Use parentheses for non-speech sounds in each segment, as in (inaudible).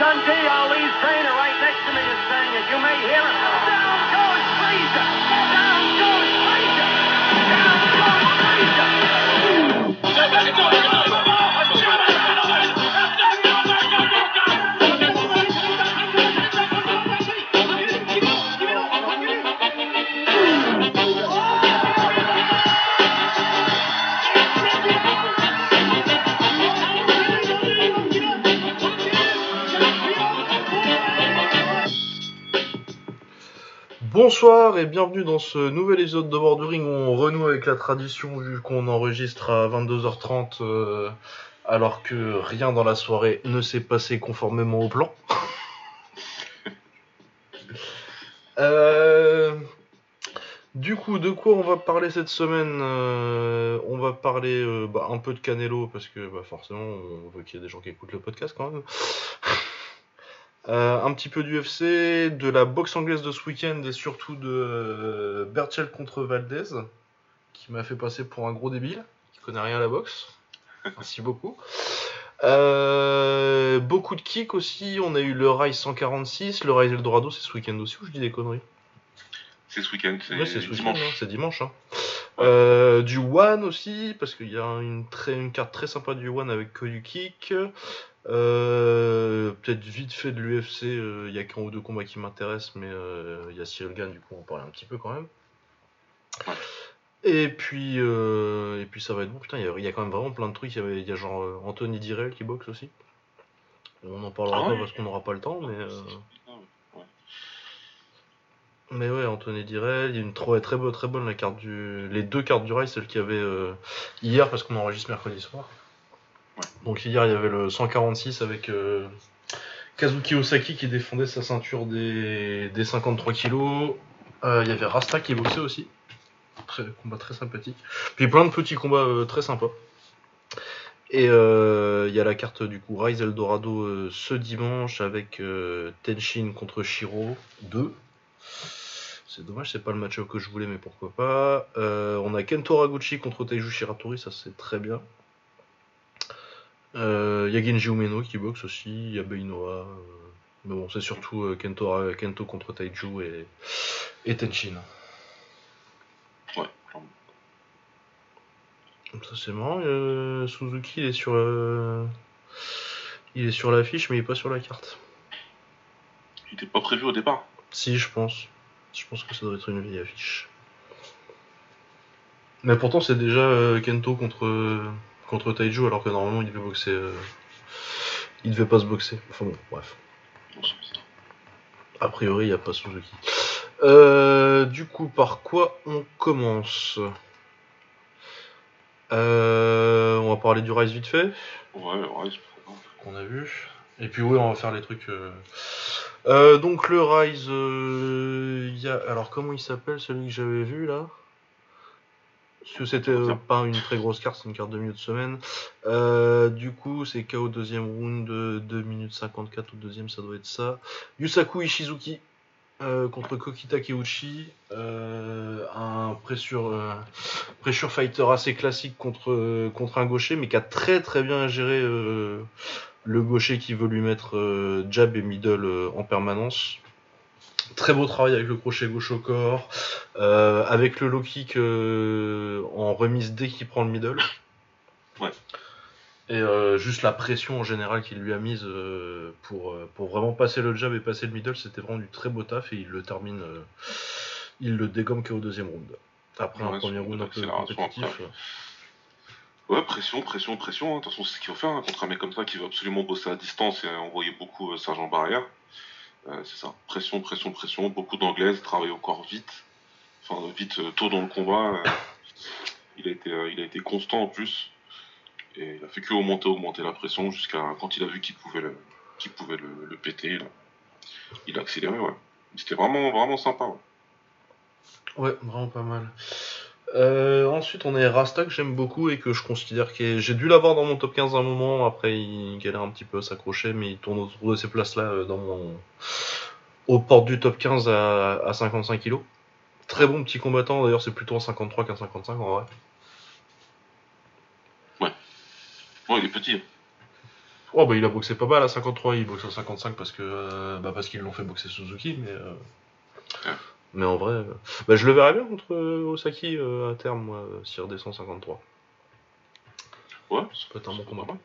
Dundee, Ali's trainer, right next to me is saying it. You may hear him. Bonsoir et bienvenue dans ce nouvel épisode de Borduring où on renoue avec la tradition vu qu'on enregistre à 22h30 euh, alors que rien dans la soirée ne s'est passé conformément au plan. (laughs) Euh, du coup, de quoi on va parler cette semaine Euh, On va parler bah, un peu de Canelo parce que bah, forcément on veut qu'il y ait des gens qui écoutent le podcast quand même. (laughs) Euh, un petit peu d'UFC, de la boxe anglaise de ce week-end et surtout de euh, Berchel contre Valdez, qui m'a fait passer pour un gros débile, qui connaît rien à la boxe. Merci (laughs) beaucoup. Euh, beaucoup de kicks aussi, on a eu le Rise 146, le Rise Eldorado, c'est ce week-end aussi ou je dis des conneries? C'est ce week-end, c'est Ouais, c'est ce week-end, dimanche. hein, c'est dimanche. hein. Euh, du One aussi, parce qu'il y a une, très, une carte très sympa du One avec que du kick. Euh, Peut-être vite fait de l'UFC, euh, il y a qu'un ou deux combats qui m'intéressent, mais euh, il y a Cyril Gann, du coup on va parler un petit peu quand même. Et puis, euh, et puis ça va être bon, putain, il y, a- il y a quand même vraiment plein de trucs. Il y, a genre euh, Anthony Direl qui boxe aussi. On en parlera Ah pas parce qu'on n'aura pas le temps, mais. euh, ouais. mais ouais, Anthony Direl, il y a une très, très, bonne, très bonne la carte du, les deux cartes du rail, celle qu'il y avait euh, hier parce qu'on enregistre mercredi soir. Donc hier il y avait le 146 avec euh, Kazuki Osaki qui défendait sa ceinture des, des 53 kilos. Euh, il y avait Rasta qui boxait aussi. Combat très sympathique. Puis plein de petits combats euh, très sympas. Et il y a la carte du coup Rise Eldorado ce dimanche avec Tenshin contre Shiro 2. C'est dommage, c'est pas le match que je voulais, mais pourquoi pas. On a Kento Raguchi contre Teiju Shiratori, ça c'est très bien. Euh, Il y a Genji Umeno qui boxe aussi, il y a Beinoa. euh, mais bon, c'est surtout euh, Kento, contre Taiju et, et Tenshin. Ouais, clairement. Ça c'est marrant. euh, Suzuki il est sur euh, il est sur l'affiche mais il est pas sur la carte. Il était pas prévu au départ. Si je pense. Je pense que ça doit être une vieille affiche. Mais pourtant c'est déjà euh, Kento contre contre Taiju alors que normalement il devait boxer. euh, Il devait pas se boxer. Enfin bon, bref. A priori il n'y a pas Suzuki. Euh, du coup par quoi on commence? Euh, On va parler du Rise vite fait. Ouais, pas grave. qu'on a vu. Et puis oui, on va faire les trucs. euh. Donc le Rise, il y a... alors comment il s'appelle celui que j'avais vu là? Parce que c'était euh, pas une très grosse carte, c'est une carte de milieu de semaine. Euh, du coup, c'est KO deuxième round, de 2 minutes 54 au deuxième, ça doit être ça. Yusaku Ishizuki euh, contre Kokita Keuchi, euh, un pressure, euh, pressure fighter assez classique contre, euh, contre un gaucher, mais qui a très très bien géré euh, le gaucher qui veut lui mettre euh, jab et middle euh, en permanence. Très beau travail avec le crochet gauche au corps, euh, avec le low kick euh, en remise dès qu'il prend le middle. Ouais. Et euh, juste la pression en général qu'il lui a mise pour, pour vraiment passer le jab et passer le middle, c'était vraiment du très beau taf et il le termine, il le dégomme qu'au deuxième round. Après un premier round un peu compétitif. après. Ouais, pression, pression, pression. hein. De toute façon, c'est ce qu'il faut faire hein, contre un mec comme ça qui veut absolument bosser à distance et envoyer beaucoup euh, sergent barrière. C'est ça. Pression, pression, pression. Beaucoup d'anglaise, travailler au corps vite. Enfin, vite, euh, tôt dans le combat. euh, il, a été, euh, il a été constant en plus. Et il a fait que augmenter, augmenter la pression jusqu'à quand il a vu qu'il pouvait le, qu'il pouvait le, le péter. Il a accéléré, ouais. C'était vraiment, vraiment sympa. Ouais. Ouais, vraiment pas mal. Euh, ensuite, on a Rasta que j'aime beaucoup et que je considère que j'ai dû l'avoir dans mon top 15 à un moment. Après, il galère un petit peu à s'accrocher, mais il tourne autour de ces places-là euh, dans mon aux portes du top 15 à, à 55 kg. Très bon petit combattant. D'ailleurs, c'est plutôt un 53 qu'un 55 en vrai. Ouais, il est petit. Oh bah il a boxé pas mal à 53, il boxe à 55 parce que euh, bah, parce qu'ils l'ont fait boxer Suzuki, mais euh, Ouais. Mais en vrai, euh, bah, je le verrais bien contre euh, Osaki euh, à terme, moi, s'il redescend 53. Ouais, Ça peut être un bon combat. pas.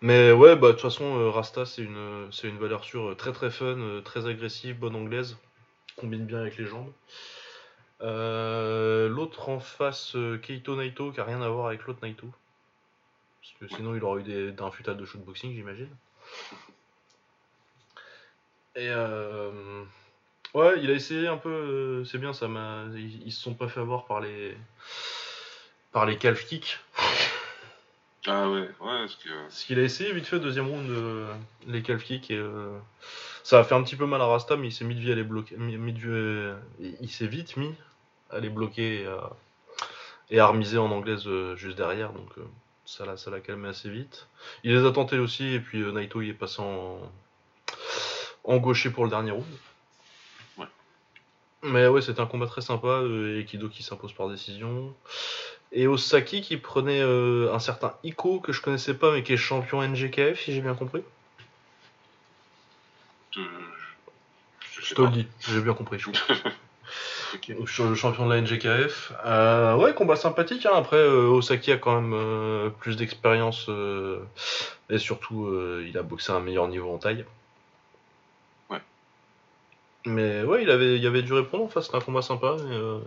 Mais ouais, bah de toute façon, Rasta c'est une c'est une valeur sûre, très très fun, très agressive, bonne anglaise, combine bien avec les jambes. Euh, l'autre en face, Keito Naito, qui a rien à voir avec l'autre Naito. Parce que sinon il aurait eu des, d'un futal de shootboxing, j'imagine. Et euh, ouais, il a essayé un peu, euh, c'est bien, ça m'a, ils, ils se sont pas fait avoir par les par les calf kicks. Ah ouais, ouais, parce que. Parce qu'il a essayé vite fait deuxième round euh, les calf kicks et euh, ça a fait un petit peu mal à Rasta mais il s'est mis de vie à les bloquer. mis- mis de vie, euh, il s'est vite mis à les bloquer et à, et à remiser en anglaise euh, juste derrière donc euh, ça l'a ça l'a calmé assez vite. Il les a tentés aussi et puis euh, Naito il est passé en, en gaucher pour le dernier round. Mais ouais c'était un combat très sympa euh, et Kido qui s'impose par décision. Et Osaki qui prenait euh, un certain Iko que je connaissais pas mais qui est champion NGKF si j'ai bien compris. de- Je, te le dis, j'ai bien compris. (laughs) Je suis champion de la NGKF. Euh, ouais, combat sympathique. hein. Après, euh, Osaki a quand même plus d'expérience et surtout, il a boxé à un meilleur niveau en taille. Mais ouais, il avait, il y avait du répondre. Enfin, c'était un combat sympa. Et, euh,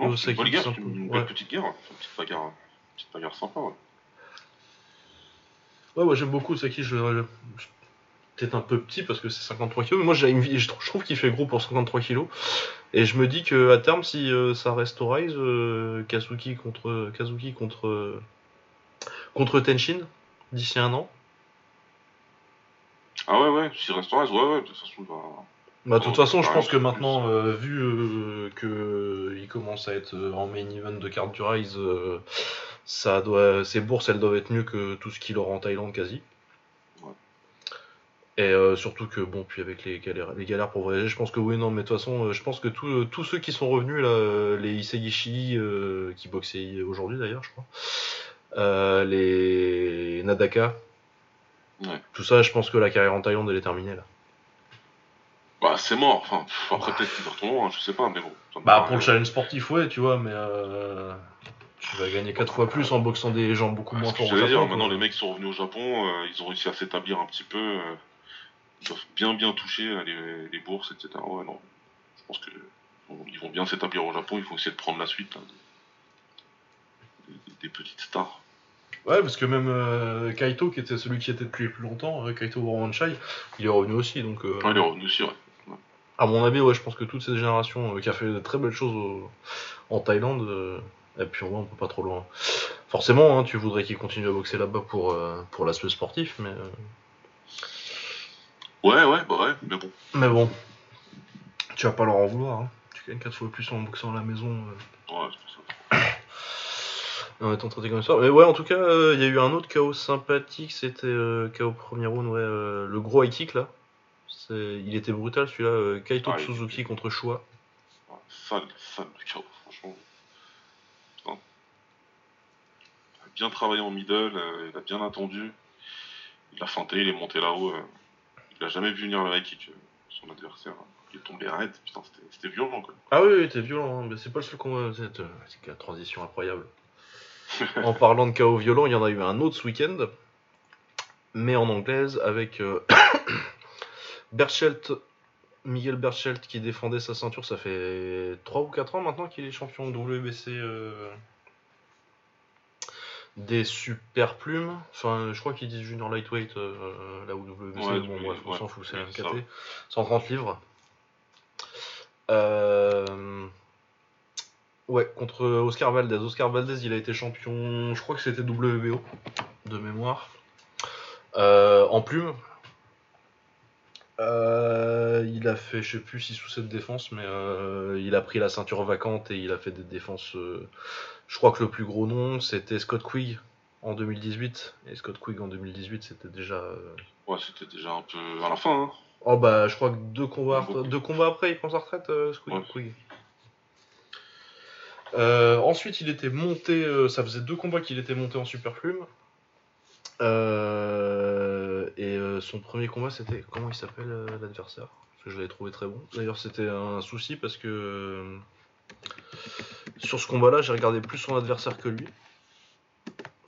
Non, c'est une guerre, une Ouais. petite guerre, une petite bagarre, une petite bagarre sympa. Ouais. Ouais, ouais, j'aime beaucoup Osaki. Je, je- je- peut-être un peu petit parce que c'est 53 kg, mais moi j'ai une vie- je trouve, qu'il fait gros pour 53 kg. Et je me dis que à terme, si euh, ça reste au Rise, euh, Kazuki contre Kazuki contre euh, contre Tenshin d'ici un an. Ah ouais, ouais, s'il reste en reste, ouais, ouais, de toute façon, va. Bah, de toute façon, je pense que maintenant, euh, vu euh, que euh, il commence à être euh, en main event de carte du Rise, euh, ça doit, ses bourses, elles doivent être mieux que tout ce qu'il aura en Thaïlande quasi. Ouais. Et euh, surtout que bon, puis avec les galères, les galères pour voyager, je pense que oui, non, mais de toute façon, euh, je pense que tous tous ceux qui sont revenus là, euh, les Isegishi euh, qui boxaient aujourd'hui d'ailleurs, je crois, euh, les Nadaka, Ouais. tout ça, je pense que la carrière en Thaïlande elle est terminée là. Bah, c'est mort. Enfin, pff, après, peut-être qu'il va retourner, hein, je sais pas, mais bon. Bah pour le challenge sportif, ouais, tu vois, mais euh, tu vas gagner 4 fois plus en boxant des gens beaucoup moins forts j'allais dire, maintenant les mecs sont revenus au Japon, euh, ils ont réussi à s'établir un petit peu, euh, ils doivent bien bien toucher les, les bourses, etc. Ouais, non, je pense que bon, ils vont bien s'établir au Japon, il faut essayer de prendre la suite là, des, des- des petites stars. Ouais, parce que même euh, Kaito, qui était celui qui était depuis le plus longtemps, euh, Kaito Waranchai, il est revenu aussi. Donc, euh, Ouais, il est revenu aussi, ouais. À mon avis, ouais, je pense que toute cette génération euh, qui a fait de très belles choses au- en Thaïlande, euh, et puis on, on peut pas trop loin. Forcément, hein, tu voudrais qu'il continue à boxer là-bas pour, euh, pour l'aspect sportif, mais, euh, Ouais, ouais, bah ouais, mais bon. mais bon, tu vas pas leur en vouloir. hein. Tu gagnes 4 fois plus en boxant à la maison. Ouais, c'est pour ça. (coughs) En étant traité comme ça. Mais ouais, en tout cas, il y a eu un autre KO sympathique, c'était KO premier round, ouais, le gros high kick là. Il était brutal celui-là, euh, Kaito Ah, il- Suzuki contre Shua. Ouais, Sale, sale le KO, franchement. Putain. Il a bien travaillé en middle, euh, il a bien attendu. Il a feinté, il est monté là-haut. euh, il a jamais vu venir le high kick, euh, son adversaire. Il est tombé raide, putain, c'était- c'était violent quoi. Ah oui, t'es violent, hein, mais c'est pas le seul combat, c'est la transition incroyable. en parlant de KO violent, il y en a eu un autre ce week-end, mais en anglaise, avec Berchelt, Miguel Berchelt qui défendait sa ceinture, ça fait 3 ou 4 ans maintenant qu'il est champion WBC euh, des super plumes. Enfin, je crois qu'ils disent junior lightweight euh, là où WBC, Ouais, bon bref, on ouais, s'en fout, c'est c'est MKT. ça. 130 livres. Euh, Ouais, contre Oscar Valdez. Oscar Valdez, il a été champion, je crois que c'était WBO, de mémoire. Euh, en plume. Euh, il a fait, je sais plus, 6 ou 7 défenses, mais euh, il a pris la ceinture vacante et il a fait des défenses. euh, je crois que le plus gros nom, c'était Scott Quigg en 2018. Et Scott Quigg en 2018, c'était déjà. Ouais, c'était déjà un peu à la fin, hein. Oh bah je crois que deux combats, deux combats après il prend sa retraite Squid- Ouais. Quigg. Ensuite il était monté, ça faisait deux combats qu'il était monté en super plume. Euh, euh, son premier combat, c'était. Comment il s'appelle euh, l'adversaire? Parce que je l'avais trouvé très bon. D'ailleurs, c'était un souci parce que. euh, sur ce combat-là, j'ai regardé plus son adversaire que lui.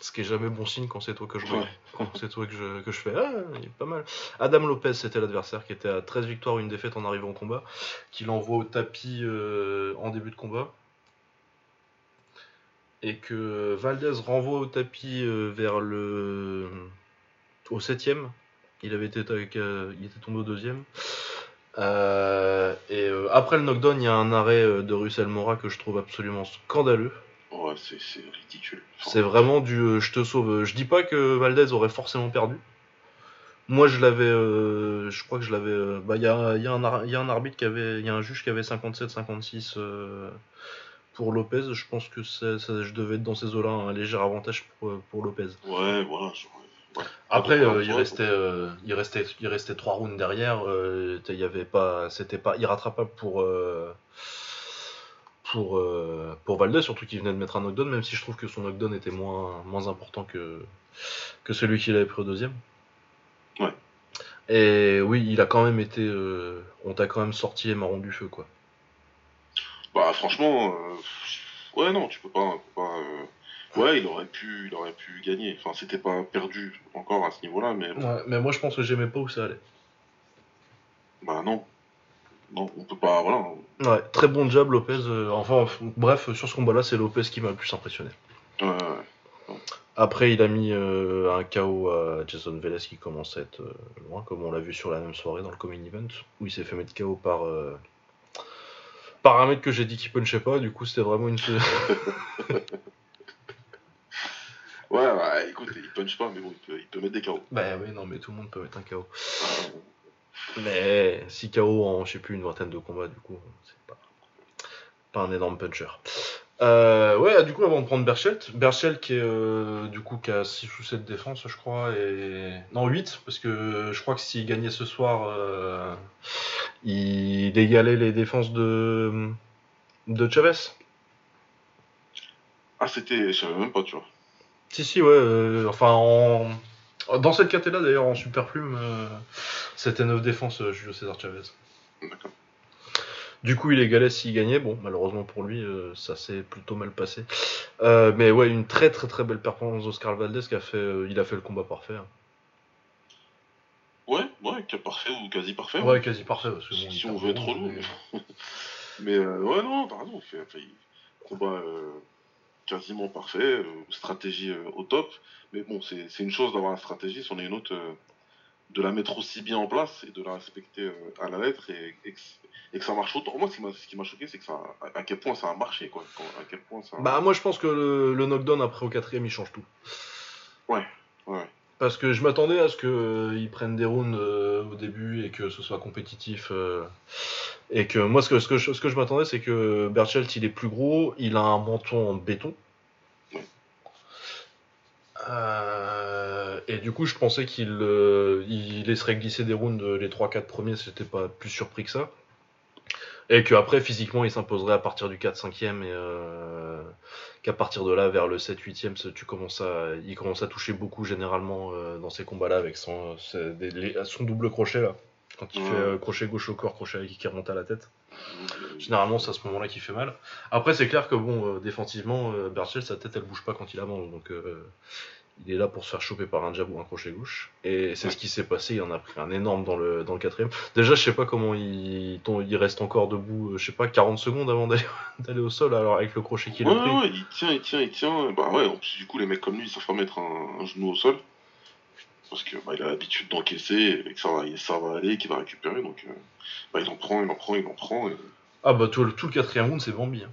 Ce qui est jamais bon signe quand c'est toi que je. Quand c'est toi que je, que je fais. Ah, il est pas mal. Adam Lopez, c'était l'adversaire qui était à 13 victoires, une défaite en arrivant au combat. Qui l'envoie au tapis euh, en début de combat. Et que Valdez renvoie au tapis euh, vers le. au septième. Il avait été avec, euh, il était tombé au deuxième. Euh, et euh, après le knockdown, il y a un arrêt de Russell Mora que je trouve absolument scandaleux. Ouais, c'est c'est ridicule. Enfin, C'est vraiment du je te sauve. Je dis pas que Valdez aurait forcément perdu. Moi, je l'avais. je crois que je l'avais. bah, il y a, y a un y a un arbitre qui avait. Il y a un juge qui avait 57-56 euh, pour Lopez. Je pense que ça, ça- je devais être dans ces eaux-là un léger avantage pour, pour Lopez. Ouais, voilà. Après, euh, il restait, euh, il restait, il restait trois rounds derrière. euh, Il y avait pas, c'était pas irrattrapable pour euh, pour pour Valdez, surtout qu'il venait de mettre un knockdown, même si je trouve que son knockdown était moins moins important que que celui qu'il avait pris au deuxième. Ouais. Et oui, il a quand même été, on t'a quand même sorti les marrons du feu, quoi. Bah franchement, ouais non, tu peux pas, peux pas, ouais, il aurait pu, il aurait pu gagner. Enfin, c'était pas perdu encore à ce niveau-là, mais Ouais, mais moi, je pense que j'aimais pas où ça allait. bah non, non, on peut pas, voilà. Ouais, très bon jab, Lopez. euh, enfin, bref, sur ce combat-là, c'est Lopez qui m'a le plus impressionné. Ouais, ouais, Après, il a mis euh, un KO à Jason Veles qui commence à être euh, loin, comme on l'a vu sur la même soirée dans le Common Event, où il s'est fait mettre KO par, euh, par un mec que j'ai dit qu'il punchait pas. Du coup, c'était vraiment une. (laughs) (laughs) ouais, ouais, écoute, il punch pas, mais bon, il peut, il peut mettre des KO. bah oui, non, mais tout le monde peut mettre un KO. Euh, Mais si KO en, je sais plus, une vingtaine de combats, du coup, c'est pas, pas un énorme puncher. Euh, ouais, du coup, avant de prendre Berchelt, Berchelt qui est, euh, du coup, qui a 6 ou 7 défenses, je crois, et... Non, 8, parce que je crois que s'il gagnait ce soir, euh, il égalait les défenses de, de Chavez. Ah, c'était, je savais même pas, tu vois. Si, si, ouais, euh, enfin, en... Dans cette catégorie d'ailleurs, en super plume, euh, c'était 9 défenses, euh, Julio César Chavez. D'accord. Du coup, il égalait s'il gagnait. Bon, malheureusement pour lui, euh, ça s'est plutôt mal passé. Euh, mais ouais, une très très très belle performance d'Oscar Valdez qui a fait, euh, il a fait le combat parfait. hein. Ouais, ouais, parfait ou quasi parfait. Ouais, quasi parfait. Parce que Si- bon, si il on veut être zéro, relou. mais- (laughs) Mais euh, ouais, non, fait, enfin, combat quasiment parfait, euh, stratégie euh, au top. Mais bon, c'est une chose d'avoir la stratégie, c'en est une autre euh, de la mettre aussi bien en place et de la respecter à la lettre et, et que, et que ça marche autant. Moi, ce qui m'a- choqué, c'est que ça, à, à quel point ça a marché, quoi. Quand- à quel point ça. Bah, moi je pense que le, le knockdown après au quatrième, il change tout. ouais. Parce que je m'attendais à ce qu'ils prennent des rounds euh, au début et que ce soit compétitif. euh, et que moi, ce que, je, m'attendais, c'est que Berchelt, il est plus gros, il a un menton en béton. Euh, et du coup, je pensais qu'il euh, il laisserait glisser des rounds euh, les 3-4 premiers, c'était pas plus surpris que ça. Et qu'après, physiquement, il s'imposerait à partir du 4-5e et euh, qu'à partir de là, vers le 7-8e, ça- tu commences à, il commence à toucher beaucoup généralement euh, dans ces combats-là avec son, c'est des- les- son double crochet là. Quand il fait euh, crochet gauche au corps, crochet qui remonte à la tête. Généralement, c'est à ce moment-là qu'il fait mal. Après, c'est clair que bon, défensivement, Berchel, sa tête, elle bouge pas quand il avance. Donc, il est là pour se faire choper par un jab ou un crochet gauche. Et c'est Ouais. ce qui s'est passé. Il en a pris un énorme dans le, dans le quatrième. Déjà, je sais pas comment il, reste encore debout, euh, je sais pas, 40 secondes avant d'aller (laughs) d'aller au sol, alors avec le crochet qu'il Ouais, a pris. ouais, il tient, il tient, il tient. Bah ouais, en plus, du coup, les mecs comme lui, ils savent pas mettre un, un genou au sol. Parce que bah, il a l'habitude d'encaisser et que ça va, ça va aller, qu'il va récupérer. Donc, euh, bah, il en prend, il en prend, il en prend. Et... Ah bah, tout, le- tout le quatrième round, c'est Bambi. hein.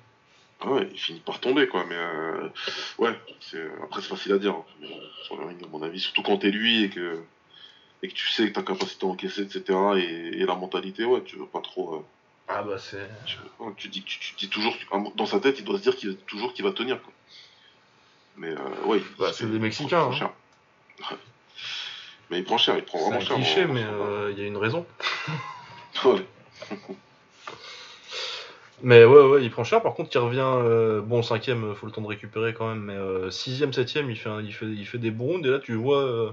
Ah ouais, il finit par tomber, quoi. Mais euh, ouais, c'est... après, c'est facile à dire. hein. Mais sur le ring, à mon avis, surtout quand t'es lui et que, et que tu sais que ta capacité à encaisser, etc. Et, et la mentalité, ouais, tu veux pas trop. euh, Ah bah, c'est. tu, ouais, tu dis, tu, tu dis toujours, dans sa tête, il doit se dire qu'il toujours qu'il va tenir. Quoi. Mais euh, ouais, Bah, c'est des Mexicains, hein. Ouais. (laughs) Mais il prend cher, il prend C'est vraiment un cher. cliché, dans- mais euh, il y a une raison. (laughs) Ouais. (laughs) Mais ouais, ouais, il prend cher. Par contre, il revient. euh, bon, cinquième, euh, faut le temps de récupérer quand même. Mais euh, sixième, septième, il fait, un- il, fait, il fait des bons. Et là, tu vois, euh,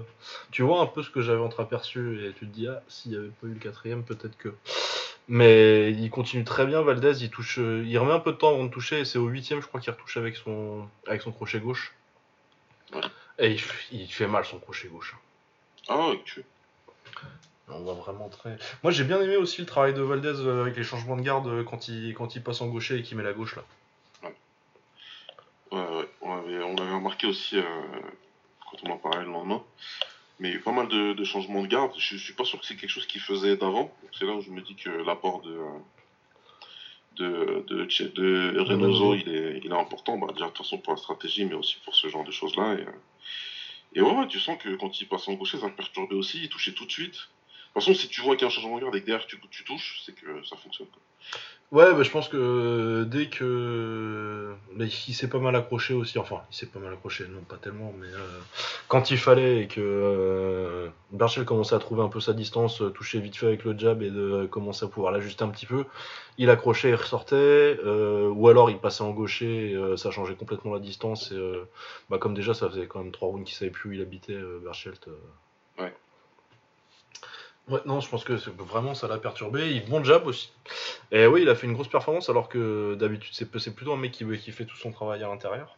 tu vois un peu ce que j'avais entreaperçu. Et tu te dis, ah, s'il n'y avait pas eu le quatrième, peut-être que. Mais il continue très bien, Valdez. Il touche, il remet un peu de temps avant de toucher. Et c'est au huitième, je crois, qu'il retouche avec son, avec son crochet gauche. Ouais. Et il, fait mal son crochet gauche. Ah ouais, tu... On voit vraiment très. Moi j'ai bien aimé aussi le travail de Valdez euh, avec les changements de garde euh, quand il, quand il passe en gaucher et qu'il met la gauche là. Ouais, ouais, on avait, on avait remarqué aussi euh, quand on en parlait le lendemain. Mais il y a eu pas mal de, de changements de garde. Je, je suis pas sûr que c'est quelque chose qu'il faisait d'avant. C'est là où je me dis que l'apport de, de, de, Reynoso, il est, il est important. Bah, déjà, de toute façon, pour la stratégie, mais aussi pour ce genre de choses-là. Et, euh, et ouais, ouais, tu sens que quand il passe en gaucher, ça le perturbait aussi. Il touchait tout de suite. De toute façon, si tu vois qu'il y a un changement de garde et que derrière tu, tu touches, c'est que ça fonctionne. quoi. Ouais, bah, je pense que euh, dès que. mais il s'est pas mal accroché aussi. Enfin, il s'est pas mal accroché, non pas tellement, mais euh, quand il fallait et que euh, commençait à trouver un peu sa distance, euh, toucher vite fait avec le jab et de commencer à pouvoir l'ajuster un petit peu, il accrochait, il ressortait, euh, ou alors il passait en gaucher, et, ça changeait complètement la distance. Et, bah, comme déjà, ça faisait quand même trois rounds qu'il savait plus où il habitait, Berchelt. Ouais. Ouais, non, je pense que vraiment ça l'a perturbé. Il bon jab aussi. Et oui, il a fait une grosse performance alors que d'habitude c'est c'est plutôt un mec qui, qui fait tout son travail à l'intérieur.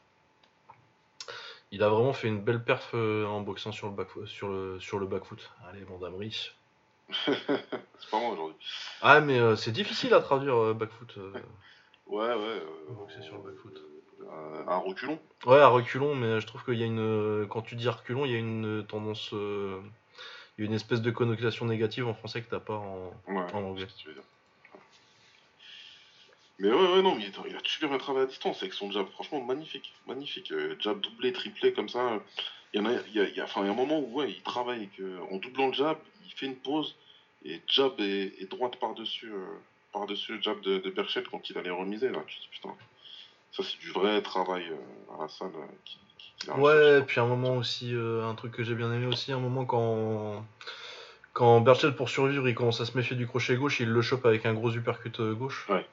Il a vraiment fait une belle perf euh, en boxant sur le back sur le sur le back foot. Allez, Vandamri. (laughs) c'est pas moi aujourd'hui. Ah mais euh, c'est difficile à traduire euh, back foot. euh. Ouais, ouais. Euh, Boxer sur le back foot. euh, un reculon. Ouais, à reculons, mais je trouve qu'il y a une quand tu dis reculons, il y a une tendance euh, il y a une espèce de connotation négative en français que t'as pas en Ouais, En anglais. tu veux dire. Mais ouais, ouais, non, mais il a super bien travaillé à distance avec son jab. Franchement, magnifique. Magnifique. Euh, jab doublé, triplé, comme ça. Il y en a, il y a, il y a- enfin, il y a un moment où, ouais, il travaille euh, en doublant le jab, il fait une pause, et jab et, et droite par-dessus euh, par-dessus le jab de, de Berchel quand il allait remiser, là. Tu dis, putain, ça, c'est du vrai travail euh, à la salle qui, à Ouais, faire. puis un moment aussi, euh, un truc que j'ai bien aimé aussi, un moment quand quand Berchel pour survivre, il commence à se méfier du crochet gauche, il le chope avec un gros uppercut euh, gauche. Ouais.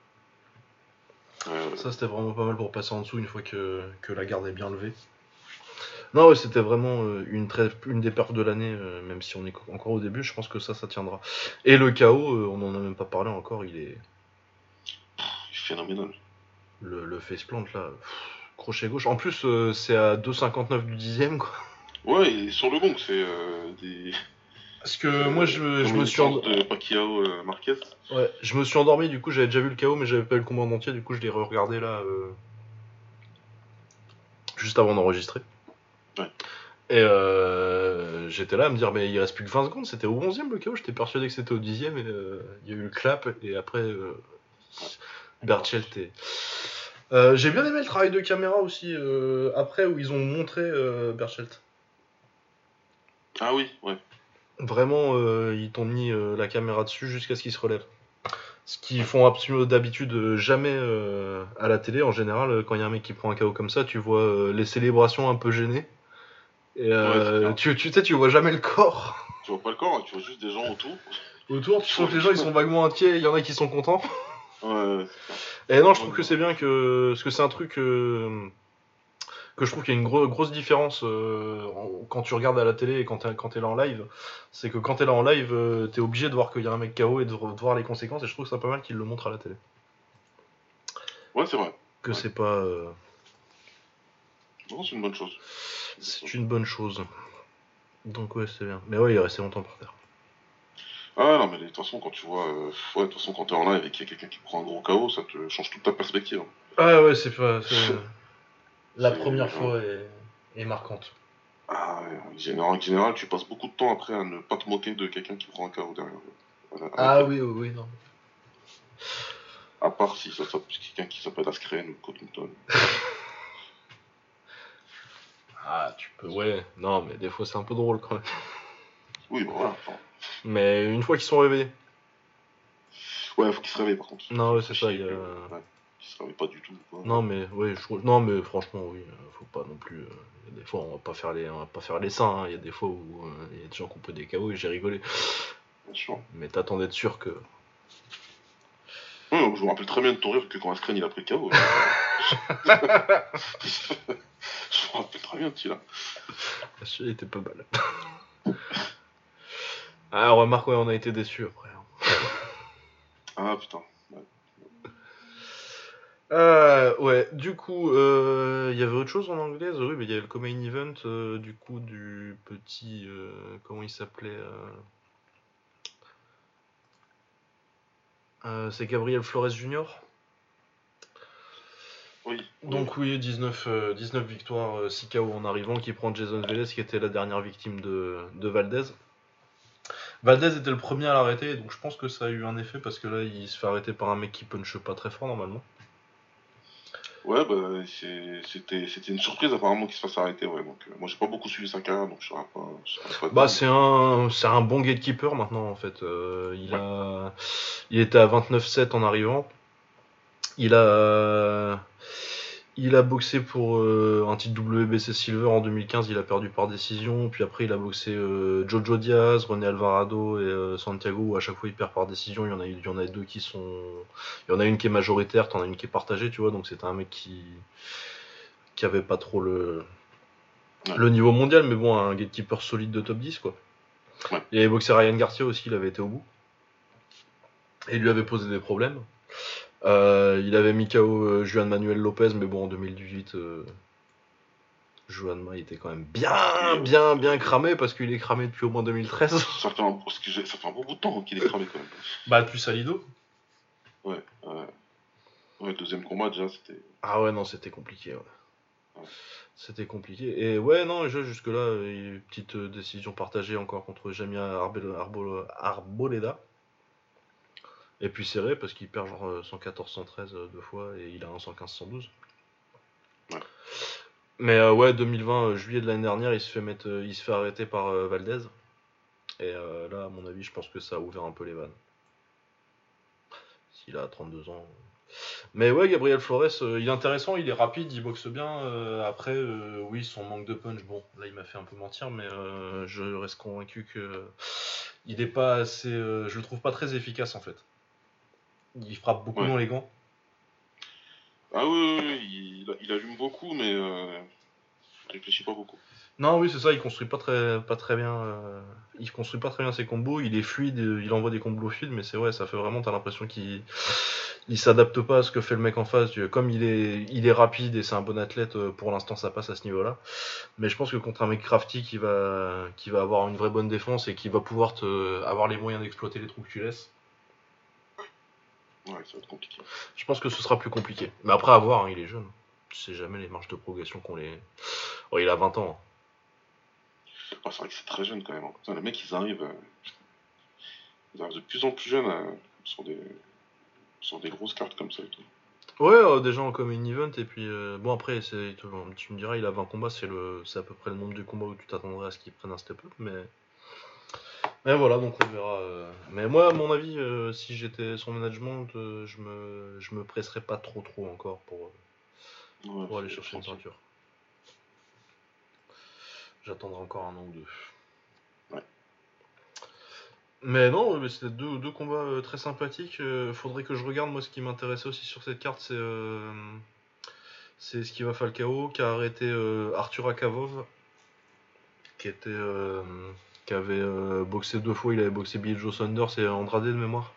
Ça c'était vraiment pas mal pour passer en dessous une fois que, que la garde est bien levée. Non, ouais, c'était vraiment euh, une, très, une des perfs de l'année, euh, même si on est encore au début, je pense que ça, ça tiendra. Et le KO, euh, on en a même pas parlé encore, il est. Est phénoménal. Le, le faceplant là, pff, crochet gauche. En plus, euh, c'est à 2,59 du dixième quoi. Ouais, et sur le gong, c'est euh, des. Parce que moi je, me suis endormi. de Pacquiao euh, Marquez. Ouais, je me suis endormi, du coup j'avais déjà vu le KO, mais j'avais pas eu le combat en entier, du coup je l'ai re-regardé là, juste avant d'enregistrer. Ouais. Et euh, j'étais là à me dire, mais il reste plus que 20 secondes, c'était au 11ème le KO, j'étais persuadé que c'était au 10ème, et euh, il y a eu le clap, et après euh, Berchelt. Euh, J'ai bien aimé le travail de caméra aussi, euh, après où ils ont montré euh, Berchelt. Ah oui, ouais. Vraiment, euh, ils t'ont mis la caméra dessus jusqu'à ce qu'il se relève. Ce qu'ils font absolument d'habitude jamais à la télé. En général, quand il y a un mec qui prend un KO comme ça, tu vois les célébrations un peu gênées. Et euh, Ouais, tu, tu sais, tu vois jamais le corps Tu vois pas le corps, hein, tu vois juste des gens autour. autour. Tu sens que les gens (laughs) ils sont vaguement inquiets. Il y en a qui sont contents. Ouais, c'est. Et non, je trouve que c'est bien que. Parce que c'est un truc. euh, que je trouve qu'il y a une gro- grosse différence euh, quand tu regardes à la télé et quand t'es là en live. C'est que quand t'es là en live, euh, t'es obligé de voir qu'il y a un mec KO et de, de voir les conséquences. Et je trouve ça pas mal qu'ils le montrent à la télé. Ouais, c'est vrai. Que Ouais. c'est pas. Non, c'est une bonne chose. c'est une bonne chose. Donc ouais, c'est bien. Mais ouais, il est resté longtemps par terre. Ah non, mais de toute façon, quand tu vois. euh, ouais, de toute façon, quand t'es en live et qu'il y a quelqu'un qui prend un gros KO, ça te change toute ta perspective. hein. Ah ouais, c'est pas. La première fois est, est marquante. Ah ouais, en général, tu passes beaucoup de temps après à ne pas te moquer de quelqu'un qui prend un KO derrière. Voilà, Ah oui, oui, oui, non. À part si ça s'appelle quelqu'un qui s'appelle Askren ou Cottington. (laughs) Ah, tu peux. Ouais, non, mais des fois c'est un peu drôle quand même. Oui, bah voilà. enfin, Mais une fois qu'ils sont réveillés. Ouais, faut qu'il se réveille par contre. Non, ouais, c'est ça, il y a- Ouais, se réveille pas du tout. quoi. Non mais oui, je... non mais franchement oui, euh, faut pas non plus. euh, il y a des fois on va pas faire les, on va pas faire les saints. hein. Il y a des fois où euh, il y a des gens qui ont pris des KO et j'ai rigolé. Bien sûr. Mais t'attends d'être sûr que. Ouais, je me rappelle très bien de ton rire que quand Askren il a pris KO. (laughs) (laughs) je me rappelle très bien de celui-là. Celui-là était pas mal. Ah, remarque, ouais, on a été déçus après. hein. (laughs) Ah putain. Euh, ouais, du coup, euh, il y avait autre chose en anglaise Oui, mais il y avait le Comain Event, euh, du coup, du petit. euh, comment il s'appelait euh, euh, C'est Gabriel Flores Jr. Oui. Donc, oui, 19, euh, 19 victoires, euh, 6 KO en arrivant, qui prend Jason Vélez, qui était la dernière victime de, de Valdez. Valdez était le premier à l'arrêter, donc je pense que ça a eu un effet parce que là, il se fait arrêter par un mec qui punche pas très fort normalement. Ouais, bah, c'était c'était une surprise apparemment qu'il se fasse arrêter. Ouais. Donc, euh, moi, j'ai pas beaucoup suivi sa carrière, donc je saurais pas. je pas Bah c'est un c'est un bon gatekeeper maintenant en fait. Euh, il a il était à 29-7 en arrivant. Il a il a boxé pour euh, un titre WBC Silver en 2015, il a perdu par décision. Puis après il a boxé euh, Jojo Diaz, René Alvarado et euh, Santiago où à chaque fois il perd par décision. Il y en a il y en a deux qui sont il y en a une qui est majoritaire, t'en as une qui est partagée, tu vois. Donc c'était un mec qui qui avait pas trop le Ouais. le niveau mondial, mais bon, un gatekeeper solide de top 10, quoi. Ouais. Il avait boxé Ryan Garcia aussi, il avait été au bout. Et il lui avait posé des problèmes. Euh, il avait mis KO euh, Juan Manuel Lopez, mais bon, en 2018, euh, Juan Ma était quand même bien, bien, bien cramé, parce qu'il est cramé depuis au moins 2013. Ça fait, un, ça fait bon bout de temps qu'il est cramé quand même. Bah, depuis Salido. Ouais, ouais. Ouais, deuxième combat déjà, c'était. Ah ouais, non, c'était compliqué, ouais. Ouais. C'était compliqué. Et ouais, non, déjà, jusque-là, petite décision partagée encore contre Jamia Arboleda. Et puis serré, parce qu'il perd genre euh, 114-113 euh, deux fois, et il a un 115-112. Ouais. Mais euh, ouais, 2020, euh, juillet de l'année dernière, il se fait, mettre, euh, il se fait arrêter par euh, Valdez. Et euh, là, à mon avis, je pense que ça a ouvert un peu les vannes. S'il a 32 ans. Mais ouais, Gabriel Flores, euh, il est intéressant, il est rapide, il boxe bien. euh, après, euh, oui, son manque de punch, bon, là, il m'a fait un peu mentir, mais euh, je reste convaincu que il est pas assez. euh, je le trouve pas très efficace en fait. Il frappe beaucoup Ouais. dans les gants. Ah oui, oui, oui, il, il allume beaucoup, mais euh, il réfléchit pas beaucoup. Non, oui, c'est ça, il construit pas très, pas très bien. euh, il construit pas très bien ses combos, il est fluide, il envoie des combos fluides, mais c'est vrai, ça fait vraiment, t'as l'impression qu'il il s'adapte pas à ce que fait le mec en face. Comme il est, il est rapide et c'est un bon athlète, euh, pour l'instant ça passe à ce niveau-là. Mais je pense que contre un mec crafty qui va, qui va avoir une vraie bonne défense et qui va pouvoir te, avoir les moyens d'exploiter les trous que tu laisses, Ouais, ça va être compliqué. je pense que ce sera plus compliqué. Mais après, à voir, hein, il est jeune. Tu sais jamais les marges de progression qu'on les. Oh, il a 20 ans. Ah, c'est vrai que c'est très jeune quand même. hein. Putain, les mecs, ils arrivent, euh, ils arrivent de plus en plus jeunes euh, sur, des, sur des grosses cartes comme ça et tout. Ouais, euh, déjà en common event, et puis euh, bon, après, c'est, tu me diras, il a 20 combats, c'est, le, à peu près le nombre de combats où tu t'attendrais à ce qu'il prenne un step up, mais. Mais voilà, donc on verra. euh. Mais moi, à mon avis, euh, si j'étais son management, euh, je, me, je me presserais pas trop trop encore pour, Ouais, pour aller chercher une ceinture. J'attendrai encore un an ou deux. Ouais. Mais non, mais c'était deux, deux combats très sympathiques. Faudrait que je regarde, moi, ce qui m'intéressait aussi sur cette carte, c'est euh, c'est Skiva Falcao qui a arrêté euh, Arthur Akavov, qui était euh, qui avait euh, boxé deux fois. Il avait boxé Billy Joe Saunders et Andrade de mémoire.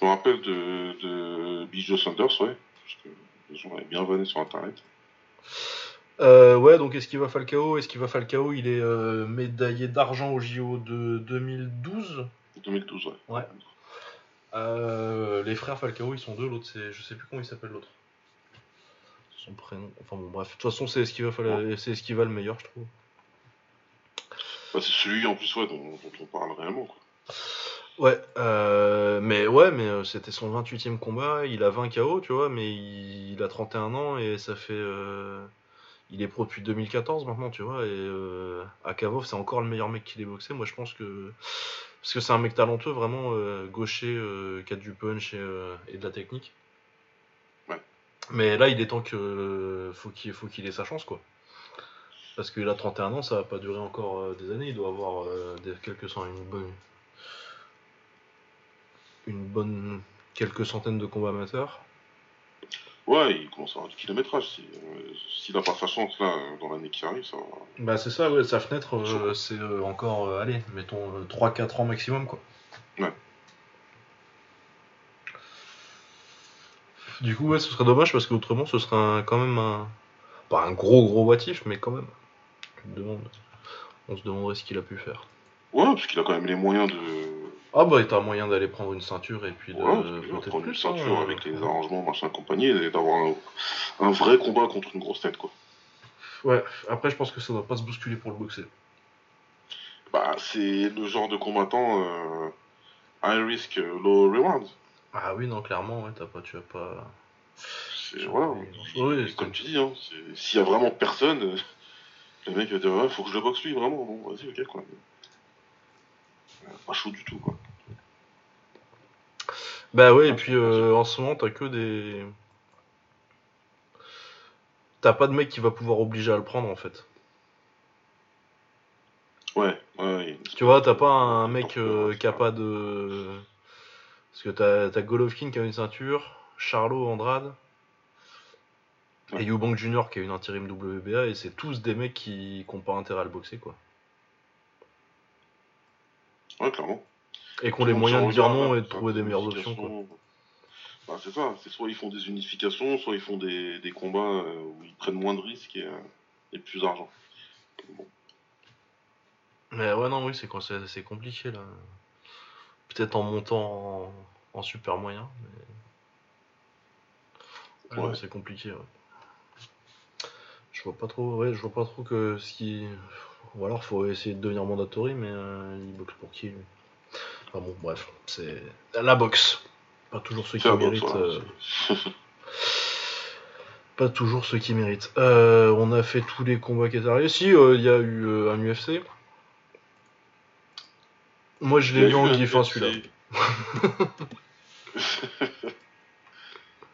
Je me rappelle de, de Billy Joe Sanders, ouais. Parce que les gens avaient bien vanné sur internet. Euh, ouais, donc Esquiva Falcao, Esquiva Falcao, il est euh, médaillé d'argent au JO de 2012. 2012, ouais. Ouais. Euh, les frères Falcao, ils sont deux. L'autre, c'est, je sais plus comment il s'appelle l'autre. Son prénom. Enfin bon, bref. De toute façon, c'est Esquiva, c'est Esquiva le meilleur, je trouve. Bah, c'est celui en plus ouais, dont, dont on parle réellement. Quoi. Ouais, euh, mais ouais, mais euh, c'était son 28e combat. Il a 20 KO, tu vois, mais il, il a 31 ans et ça fait. euh, il est pro depuis 2014 maintenant, tu vois. Et Akavov, c'est encore le meilleur mec qu'il ait boxé. Moi, je pense que. Parce que c'est un mec talentueux, vraiment gaucher, qui a du punch et, et de la technique. Ouais. Mais là, il est temps que. faut qu'il faut qu'il ait sa chance, quoi. Parce qu'il a 31 ans, ça va pas durer encore euh, des années. Il doit avoir euh, des, quelques cent, une bonne, une bonne quelques centaines de combats amateurs. Ouais, il commence à avoir du kilométrage. Si, euh, S'il n'a pas sa chance là, dans l'année qui arrive, ça va. Bah c'est ça, ouais, sa fenêtre, euh, c'est euh, encore, euh, allez, mettons 3-4 ans maximum, quoi. Ouais. Du coup, ouais, ce serait dommage parce qu'autrement, ce serait un- quand même un... Pas un gros gros motif, mais quand même. Tu te demandes- On se demanderait ce qu'il a pu faire. Ouais, parce qu'il a quand même les moyens de. Ah bah, t'as moyen d'aller prendre une ceinture et puis de... Ouais, peut-être prendre une plus, ceinture hein. avec les arrangements, machin, compagnie, et d'avoir un, un vrai combat contre une grosse tête, quoi. Ouais, après, je pense que ça doit pas se bousculer pour le boxer. Bah, c'est le genre de combattant euh, high risk, euh, low reward. Ah oui, non, clairement, ouais, t'as pas, tu vas pas... Voilà. comme tu dis, hein, s'il y a vraiment personne, euh, le mec va dire ouais, faut que je le boxe lui, vraiment. Bon, vas-y, ok, quoi. Pas chaud du tout, quoi. Bah ouais, et puis euh, en ce moment, t'as que des... T'as pas de mec qui va pouvoir obliger à le prendre, en fait. Ouais, ouais. ouais. Tu vois, t'as pas un mec euh, qui a pas de... Parce que t'as Golovkin qui a une ceinture, Charlot, Andrade. Et Eubank Jr. qui a une intérim WBA, et c'est tous des mecs qui n'ont pas intérêt à le boxer, quoi. Ouais, clairement. Et qui ont les moyens de dire non et de trouver des meilleures options, quoi. Bah, c'est ça, c'est soit ils font des unifications, soit ils font des, des combats euh, où ils prennent moins de risques et, euh, et plus d'argent. Bon. Mais ouais, non, oui, c'est c'est compliqué, là. Peut-être en montant en, en super moyen, mais... Ouais. c'est compliqué, ouais. Je vois pas trop, ouais, je vois pas trop que ce qui... Ou alors, faut essayer de devenir mandatory, mais euh, il boxe pour qui, lui? Enfin bon, bref, c'est... La boxe Pas toujours ceux qui boxe, méritent... euh, (laughs) Pas toujours ceux qui méritent. Euh, on a fait tous les combats qui étaient arrivés. Si, euh, il y a eu euh, un UFC. Moi, je l'ai vu en gif, hein, celui-là.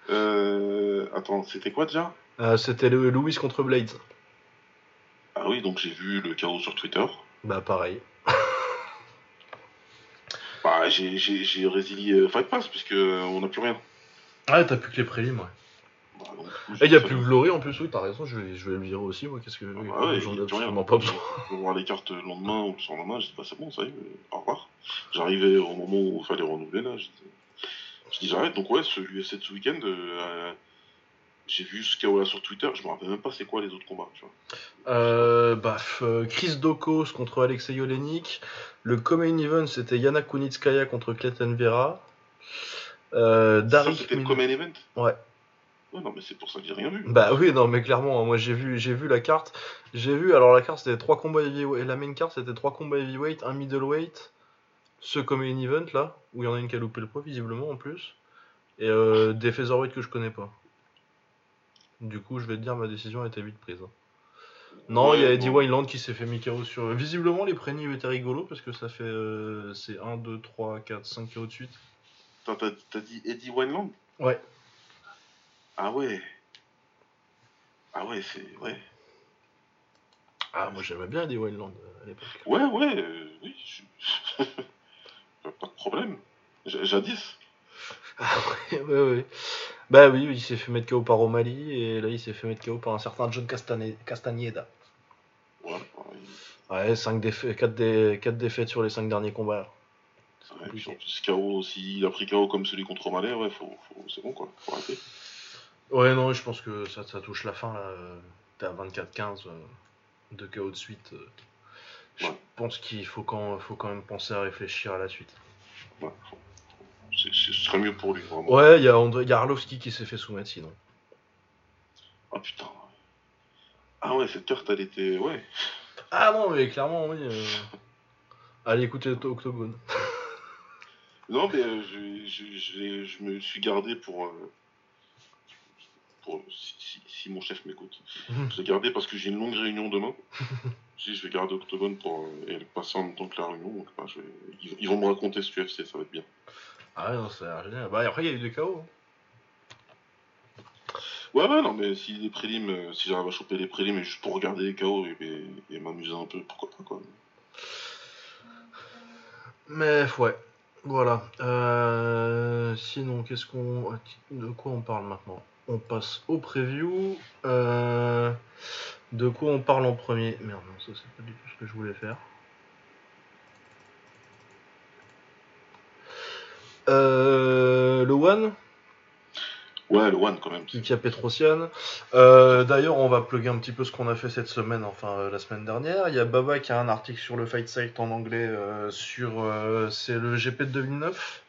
(laughs) attends, c'était quoi déjà? Euh, C'était le Louis contre Blades. Ah oui, donc j'ai vu le chaos sur Twitter. Bah, pareil. (laughs) Bah, j'ai, j'ai, j'ai résilié euh, Fight Pass puisque euh, on n'a plus rien. Ah, t'as plus que les prélims, ouais. Bah, donc, du coup, Et il y a j'ai- plus Glory en plus, oui, t'as raison, je vais, je vais le virer aussi, moi, qu'est-ce que. Ah oui, bah ouais, j'en ai a plus rien. absolument pas besoin. Je vais voir les cartes le lendemain ou le surlendemain, je dis bah c'est bon, ça y est, euh, au revoir. J'arrivais au moment où il fallait renouveler là, je dis, je dis j'arrête. Donc ouais, ce UFC de ce week-end, euh, j'ai vu ce KO là sur Twitter, je me rappelle même pas c'est quoi les autres combats, tu vois. Euh, bah, euh, Chris Dokos contre Alexei Olenik. Le Comain Event, c'était Yana Kunitskaya contre Clayton Vera. Euh, c'était le Common Event Ouais. Ouais, non mais c'est pour ça que j'ai rien vu. Bah oui, non, mais clairement, moi j'ai vu, j'ai vu la carte. J'ai vu, alors la carte c'était trois combats heavyweight. La main carte c'était trois combats heavyweight, un middleweight, ce comme un event là, où il y en a une qui a loupé le poids visiblement en plus, et euh, des featherweight que je connais pas. Du coup, je vais te dire, ma décision a été vite prise. hein. Non, il y a Eddie bon. Wineland qui s'est fait Mikao sur. Visiblement, les prénives étaient rigolos parce que ça fait. euh, c'est 1, 2, 3, 4, 5 KO de suite. T'as, t'as- t'as dit Eddie Wineland Ouais. Ah ouais. Ah ouais, c'est. Ouais. Ah, moi j'aimais bien Eddie Wineland euh, à l'époque. Ouais, ouais, euh, oui. je- (laughs) pas de problème. Jadis. Ah ouais, ouais, ouais. Bah oui, il s'est fait mettre KO par O'Malley et là il s'est fait mettre KO par un certain John Castane- Castagneda. Ouais, ouais, 5 défaites, 4, dé- quatre défaites sur les 5 derniers combats. C'est Ouais, puis en plus, KO, s'il a pris KO comme celui contre Malais, ouais, faut, faut- c'est bon quoi, faut arrêter. Ouais, non, je pense que ça, ça touche la fin là. T'es à 24-15 euh, de KO de suite. euh. Je pense qu'il faut quand, faut quand même penser à réfléchir à la suite. Ouais, faut- ce serait mieux pour lui, vraiment. Ouais, il y a, y a Arlovski qui s'est fait soumettre sinon. Ah putain. Ah ouais, cette carte, elle était. Ouais. Ah non, mais clairement, oui. euh. Allez écoutez Octogone. (laughs) Non, mais euh, je, je, je me suis gardé pour. euh, pour si, si- si mon chef m'écoute. Mhm. Je l'ai gardé parce que j'ai une longue réunion demain. (laughs) Si je vais garder Octogone pour et passer en même temps que la réunion, donc bah, je vais- ils, ils vont me raconter ce UFC, ça va être bien. Ah ouais, non, ça a l'air génial. Bah après, il y a eu des KO. hein. Ouais, ouais, non, mais si les prélims, euh, si j'arrive à choper les prélims et juste pour regarder les KO et, et- et m'amuser un peu, pourquoi pas quoi. Mais ouais, Voilà. Euh, sinon, qu'est-ce qu'on, de quoi on parle maintenant? On passe au preview. Euh, de quoi on parle en premier? Merde, non, ça c'est pas du tout ce que je voulais faire. Le One Ouais, le One quand même. qui a Petrosian. Euh, D'ailleurs, on va plugger un petit peu ce qu'on a fait cette semaine, enfin euh, la semaine dernière. Il y a Baba qui a un article sur le Fight Site en anglais euh, sur. euh, c'est le GP de 2009.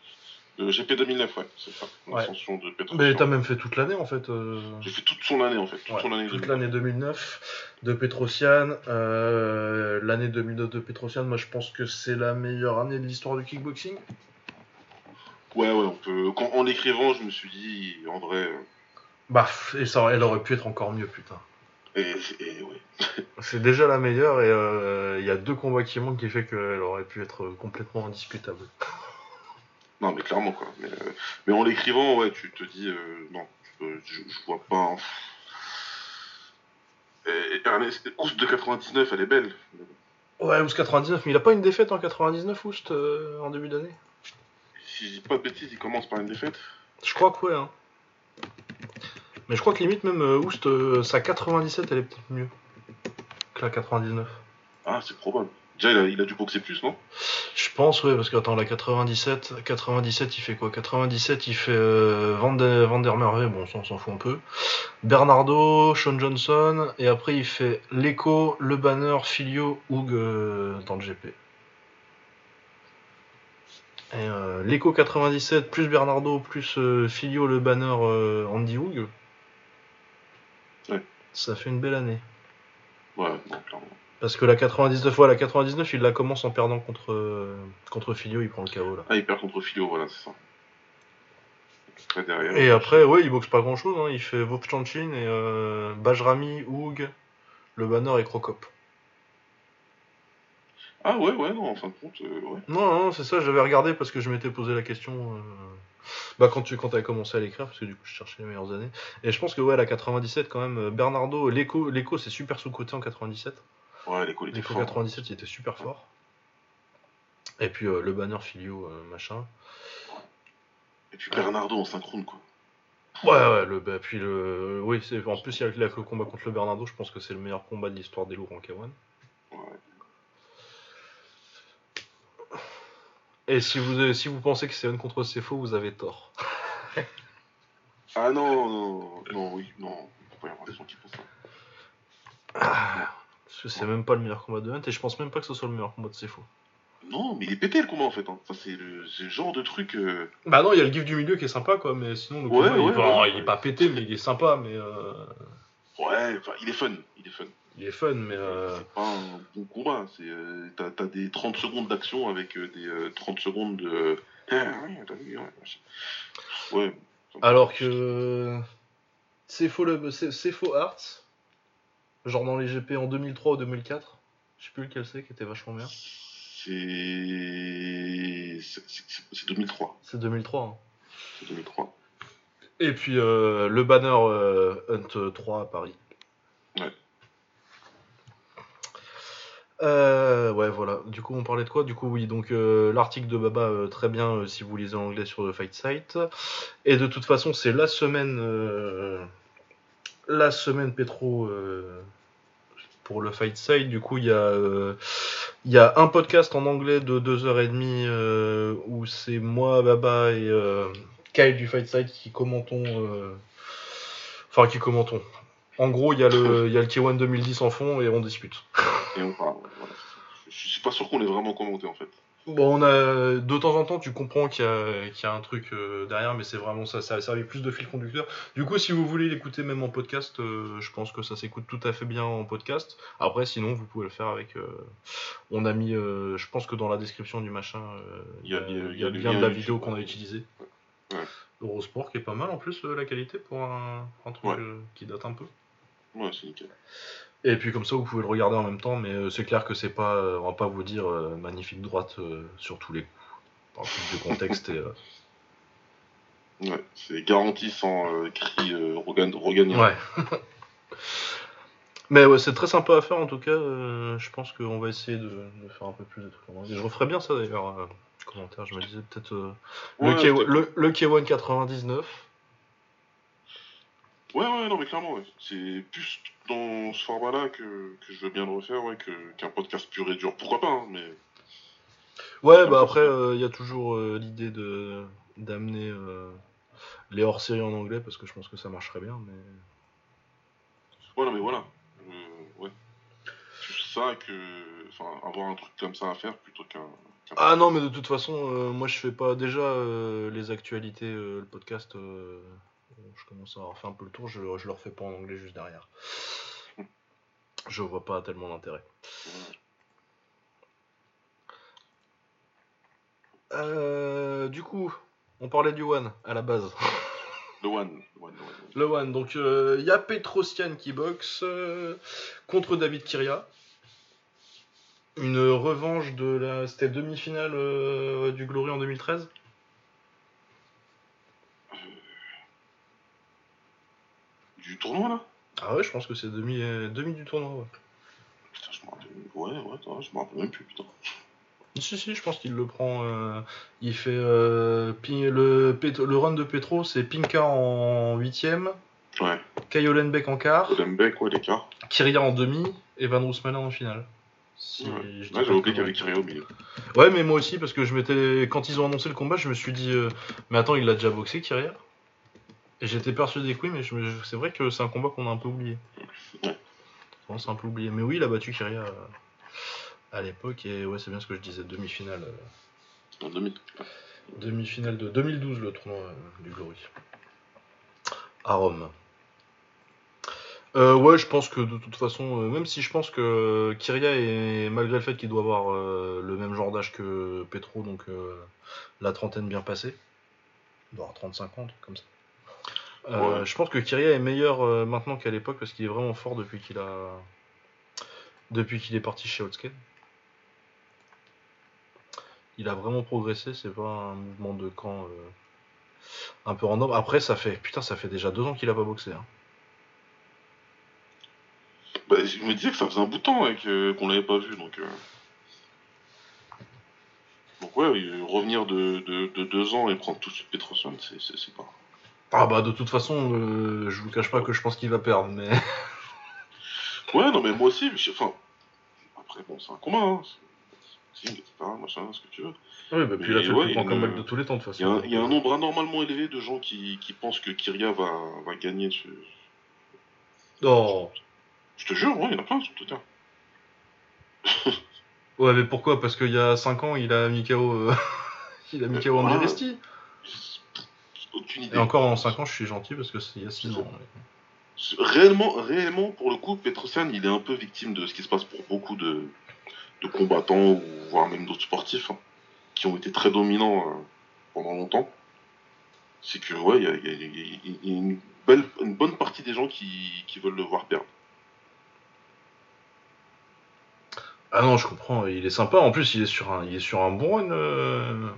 Le GP 2009, ouais, c'est ça. Ouais. L'ascension de Petrosian. Mais t'as même fait toute l'année en fait. euh, J'ai fait toute son année en fait. Toute ouais, son année toute 2009. l'année 2009 de Petrosian. Euh, l'année 2009 de Petrosian, moi je pense que c'est la meilleure année de l'histoire du kickboxing. Ouais, ouais, on peut. Quand, en l'écrivant, je me suis dit, en vrai. euh, Bah, et ça, elle aurait pu être encore mieux, putain. Et, et ouais. (laughs) C'est déjà la meilleure et euh, il y a deux combats qui manquent qui fait qu'elle aurait pu être complètement indiscutable. Non, mais clairement, quoi. Mais, euh, mais en l'écrivant, ouais, tu te dis, euh, non, je, je, je vois pas. Et Ernest, Oust de 99, elle est belle. Ouais, Oust 99, mais il a pas une défaite en 99, Oust, euh, en début d'année? Si je dis pas de bêtises, il commence par une défaite. Je crois que ouais, hein. Mais je crois que limite même euh, Oust, euh, sa 97, elle est peut-être mieux que la 99. Ah, c'est probable. Déjà, il a, il a dû boxer plus, non? Je pense, ouais, parce que attends, la 97, 97, il fait quoi? 97, il fait euh, Van, de- Van der Merwe, bon, ça, on s'en fout un peu. Bernardo, Sean Johnson, et après il fait Leco, Le Banner, Filio, Hoog euh, dans le GP. Euh, Leco 97, plus Bernardo, plus euh, Filio, Le Banner, euh, Andy Hoog. Ouais. Ça fait une belle année. Ouais, non, clairement. Parce que la 99, ouais, la 99, il la commence en perdant contre, euh, contre Filio, il prend le KO là. Ah, il perd contre Philo, voilà, c'est ça. Après, derrière. Et après, ouais, il boxe pas grand chose, hein. il fait Vovchanchin et euh, Bajrami, Hoog, Le Banner et Crocop. Ah, ouais, ouais, non, en fin de compte, euh, ouais. Non, non, c'est ça, j'avais regardé parce que je m'étais posé la question euh, bah, quand tu quand as commencé à l'écrire, parce que du coup je cherchais les meilleures années. Et je pense que ouais, la 97 quand même, euh, Bernardo, Leco c'est super sous-côté en 97. Ouais, coups, il était Leco fort. 97 il était super fort. Et puis euh, Le Banner, Filio, machin. Et puis Bernardo en synchrone, quoi. Ouais, ouais, le, bah, puis le. Oui, c'est, en plus, il y a le, le combat contre le Bernardo, je pense que c'est le meilleur combat de l'histoire des lourds en K1. Ouais. Et si vous, si vous pensez que c'est un contre c'est faux, vous avez tort. Ah, non, non, non, oui, non. Pas y avoir des gens qui pensent ça. Parce que c'est même pas le meilleur combat de Hunt, et je pense même pas que ce soit le meilleur combat de c'est faux. Non, mais il est pété le combat en fait. Hein. Ça, c'est le, c'est le genre de truc. euh, Bah non, il y a le gif du milieu qui est sympa, quoi, mais sinon, le Ouais, combat, il, ouais, est pas, ouais. il est pas pété, mais il est sympa, mais. euh, Ouais, enfin, il est fun. Il est fun. Il est fun, mais. euh, C'est pas un bon combat. C'est, euh, t'as, t'as des 30 secondes d'action avec euh, des euh, 30 secondes de. Ah, ouais, Alors que. C'est faux, le... c'est c'est faux Arts, genre dans les GP en 2003 ou 2004, je sais plus lequel c'est qui était vachement bien. C'est. C'est, c'est- c'est 2003. C'est 2003. hein. C'est 2003. Et puis euh, le banner euh, Hunt 3 à Paris. Euh, ouais, voilà. Du coup, on parlait de quoi? Du coup, oui, donc euh, l'article de Baba, euh, très bien euh, si vous lisez en anglais sur le Fight Site. Et de toute façon, c'est la semaine, la semaine Petro euh, pour le Fight Site. Du coup, il y y a un podcast en anglais de 2h30 euh, où c'est moi, Baba et Kyle du Fight Site qui commentons. Enfin, qui commentons. En gros, il y a le, y a le K1 2010 en fond et on discute. (laughs) Et on parle. Voilà. Je, suis pas sûr qu'on l'ait vraiment commenté en fait. Bon, on a de temps en temps, tu comprends qu'il y a, qu'il y a un truc euh, derrière, mais c'est vraiment ça, ça a servi plus de fil conducteur. Du coup, si vous voulez l'écouter même en podcast, euh, je pense que ça s'écoute tout à fait bien en podcast. Après, sinon, vous pouvez le faire avec. euh, on a mis, je pense que dans la description du machin, il y, a, y a le lien de la vidéo qu'on a ouais. utilisé. Ouais. Eurosport qui est pas mal en plus la qualité pour un, un truc Ouais. qui date un peu. Ouais, c'est nickel. Et puis comme ça, vous pouvez le regarder en même temps, mais euh, c'est clair que c'est pas, euh, on va pas vous dire euh, magnifique droite sur tous les coups. Par plus de contexte et. Ouais, c'est garanti sans euh, cri euh, Rogan, Roganien. Ouais. (laughs) mais ouais, c'est très sympa à faire en tout cas. euh, je pense qu'on va essayer de, de faire un peu plus de trucs. anglais. Je referai bien ça d'ailleurs. commentaires, je me disais peut-être Ouais, le, K- peut-être. le, le K1 99. Ouais, ouais, non, mais clairement, ouais. C'est plus dans ce format-là que, que je veux bien le refaire, ouais, que- qu'un podcast pur et dur. Pourquoi pas, hein, mais. Ouais, bah après, il y a toujours euh, l'idée de d'amener euh, les hors-séries en anglais parce que je pense que ça marcherait bien, mais. Ouais, non, mais voilà. Euh, ouais. Ça que. Enfin, avoir un truc comme ça à faire plutôt qu'un. Ah non, mais de toute façon, euh, moi je fais pas déjà euh, les actualités, euh, le podcast. Euh, je commence à avoir fait un peu le tour, je, je le refais pas en anglais juste derrière. Je vois pas tellement l'intérêt. Euh, du coup, on parlait du One à la base. Le One. Le One, le One. Le One, donc il y a Petrosian qui boxe euh, contre David Kiria. Une revanche de la. C'était demi-finale euh, du Glory en 2013 Du tournoi, là Ah ouais, je pense que c'est demi, euh, demi du tournoi. Ouais. Putain, je me rappelle. Ouais, ouais, je me rappelle même plus, putain. Si, si, je pense qu'il le prend. euh, il fait. euh, le, Pet- le run de Petro, c'est Pinka en 8ème, Ouais. Kayolenbeck en quart, Odenbeck, ouais, l'écart. Kiria en demi et Van Roosmalen en finale. Si Ouais, je dis Ouais, pas j'avais oublié qu'il y avait conneries. Kyria au milieu. Ouais, mais moi aussi, parce que je m'étais. Quand ils ont annoncé le combat, je me suis dit. euh, Mais attends, il l'a déjà boxé, Kyria j'étais persuadé que oui, mais c'est vrai que c'est un combat qu'on a un peu oublié. Ouais. On s'est un peu oublié. Mais oui, il a battu Kyria euh, à l'époque, et ouais, c'est bien ce que je disais, demi-finale. euh, En 2000. Demi-finale de 2012, le tournoi euh, du Glory. À Rome. Euh, ouais, je pense que de toute façon, euh, même si je pense que Kyria, est, malgré le fait qu'il doit avoir euh, le même genre d'âge que Petro, donc la trentaine bien passée, il doit avoir 35 ans, comme ça. Euh, Ouais. Je pense que Kyria est meilleur euh, maintenant qu'à l'époque parce qu'il est vraiment fort depuis qu'il a depuis qu'il est parti chez Hotsken. Il a vraiment progressé, c'est pas un mouvement de camp euh, un peu random. Après, ça fait putain, ça fait déjà deux ans qu'il a pas boxé. hein. Bah, je me disais que ça faisait un bout de temps ouais, que- qu'on l'avait pas vu, donc. euh. Donc, ouais, revenir de, de, de deux ans et prendre tout de suite c'est c'est pas. Ah bah de toute façon, euh, je vous cache pas que je pense qu'il va perdre, mais (laughs) Ouais, non, mais moi aussi, je- enfin. Après, bon, c'est un combat, hein. c'est- Etc., machin, ce que tu veux. oui, bah puis Mais fait ouais, le plus grand comeback de tous les temps de toute façon. il y a un nombre anormalement élevé de gens qui, qui pensent que Kyria va, va gagner ce. Oh. Je te jure, ouais, il y en a plein sur Twitter. (laughs) Ouais, mais pourquoi? Parce qu'il y a 5 ans, il a mis KO, euh, (laughs) il a mis KO André Voilà. Vesti. Aucune idée. Et encore en 5 ans, je suis gentil parce que c'est il y a 6 ans. mais- Réellement, réellement, pour le coup, Petrosian, il est un peu victime de ce qui se passe pour beaucoup de, de combattants, ou voire même d'autres sportifs, hein, qui ont été très dominants euh, pendant longtemps. C'est que, ouais, il y a, y y une, belle, une bonne partie des gens qui, qui veulent le voir perdre. Ah non, je comprends, il est sympa. En plus, il est sur un, il est sur un bon run, euh,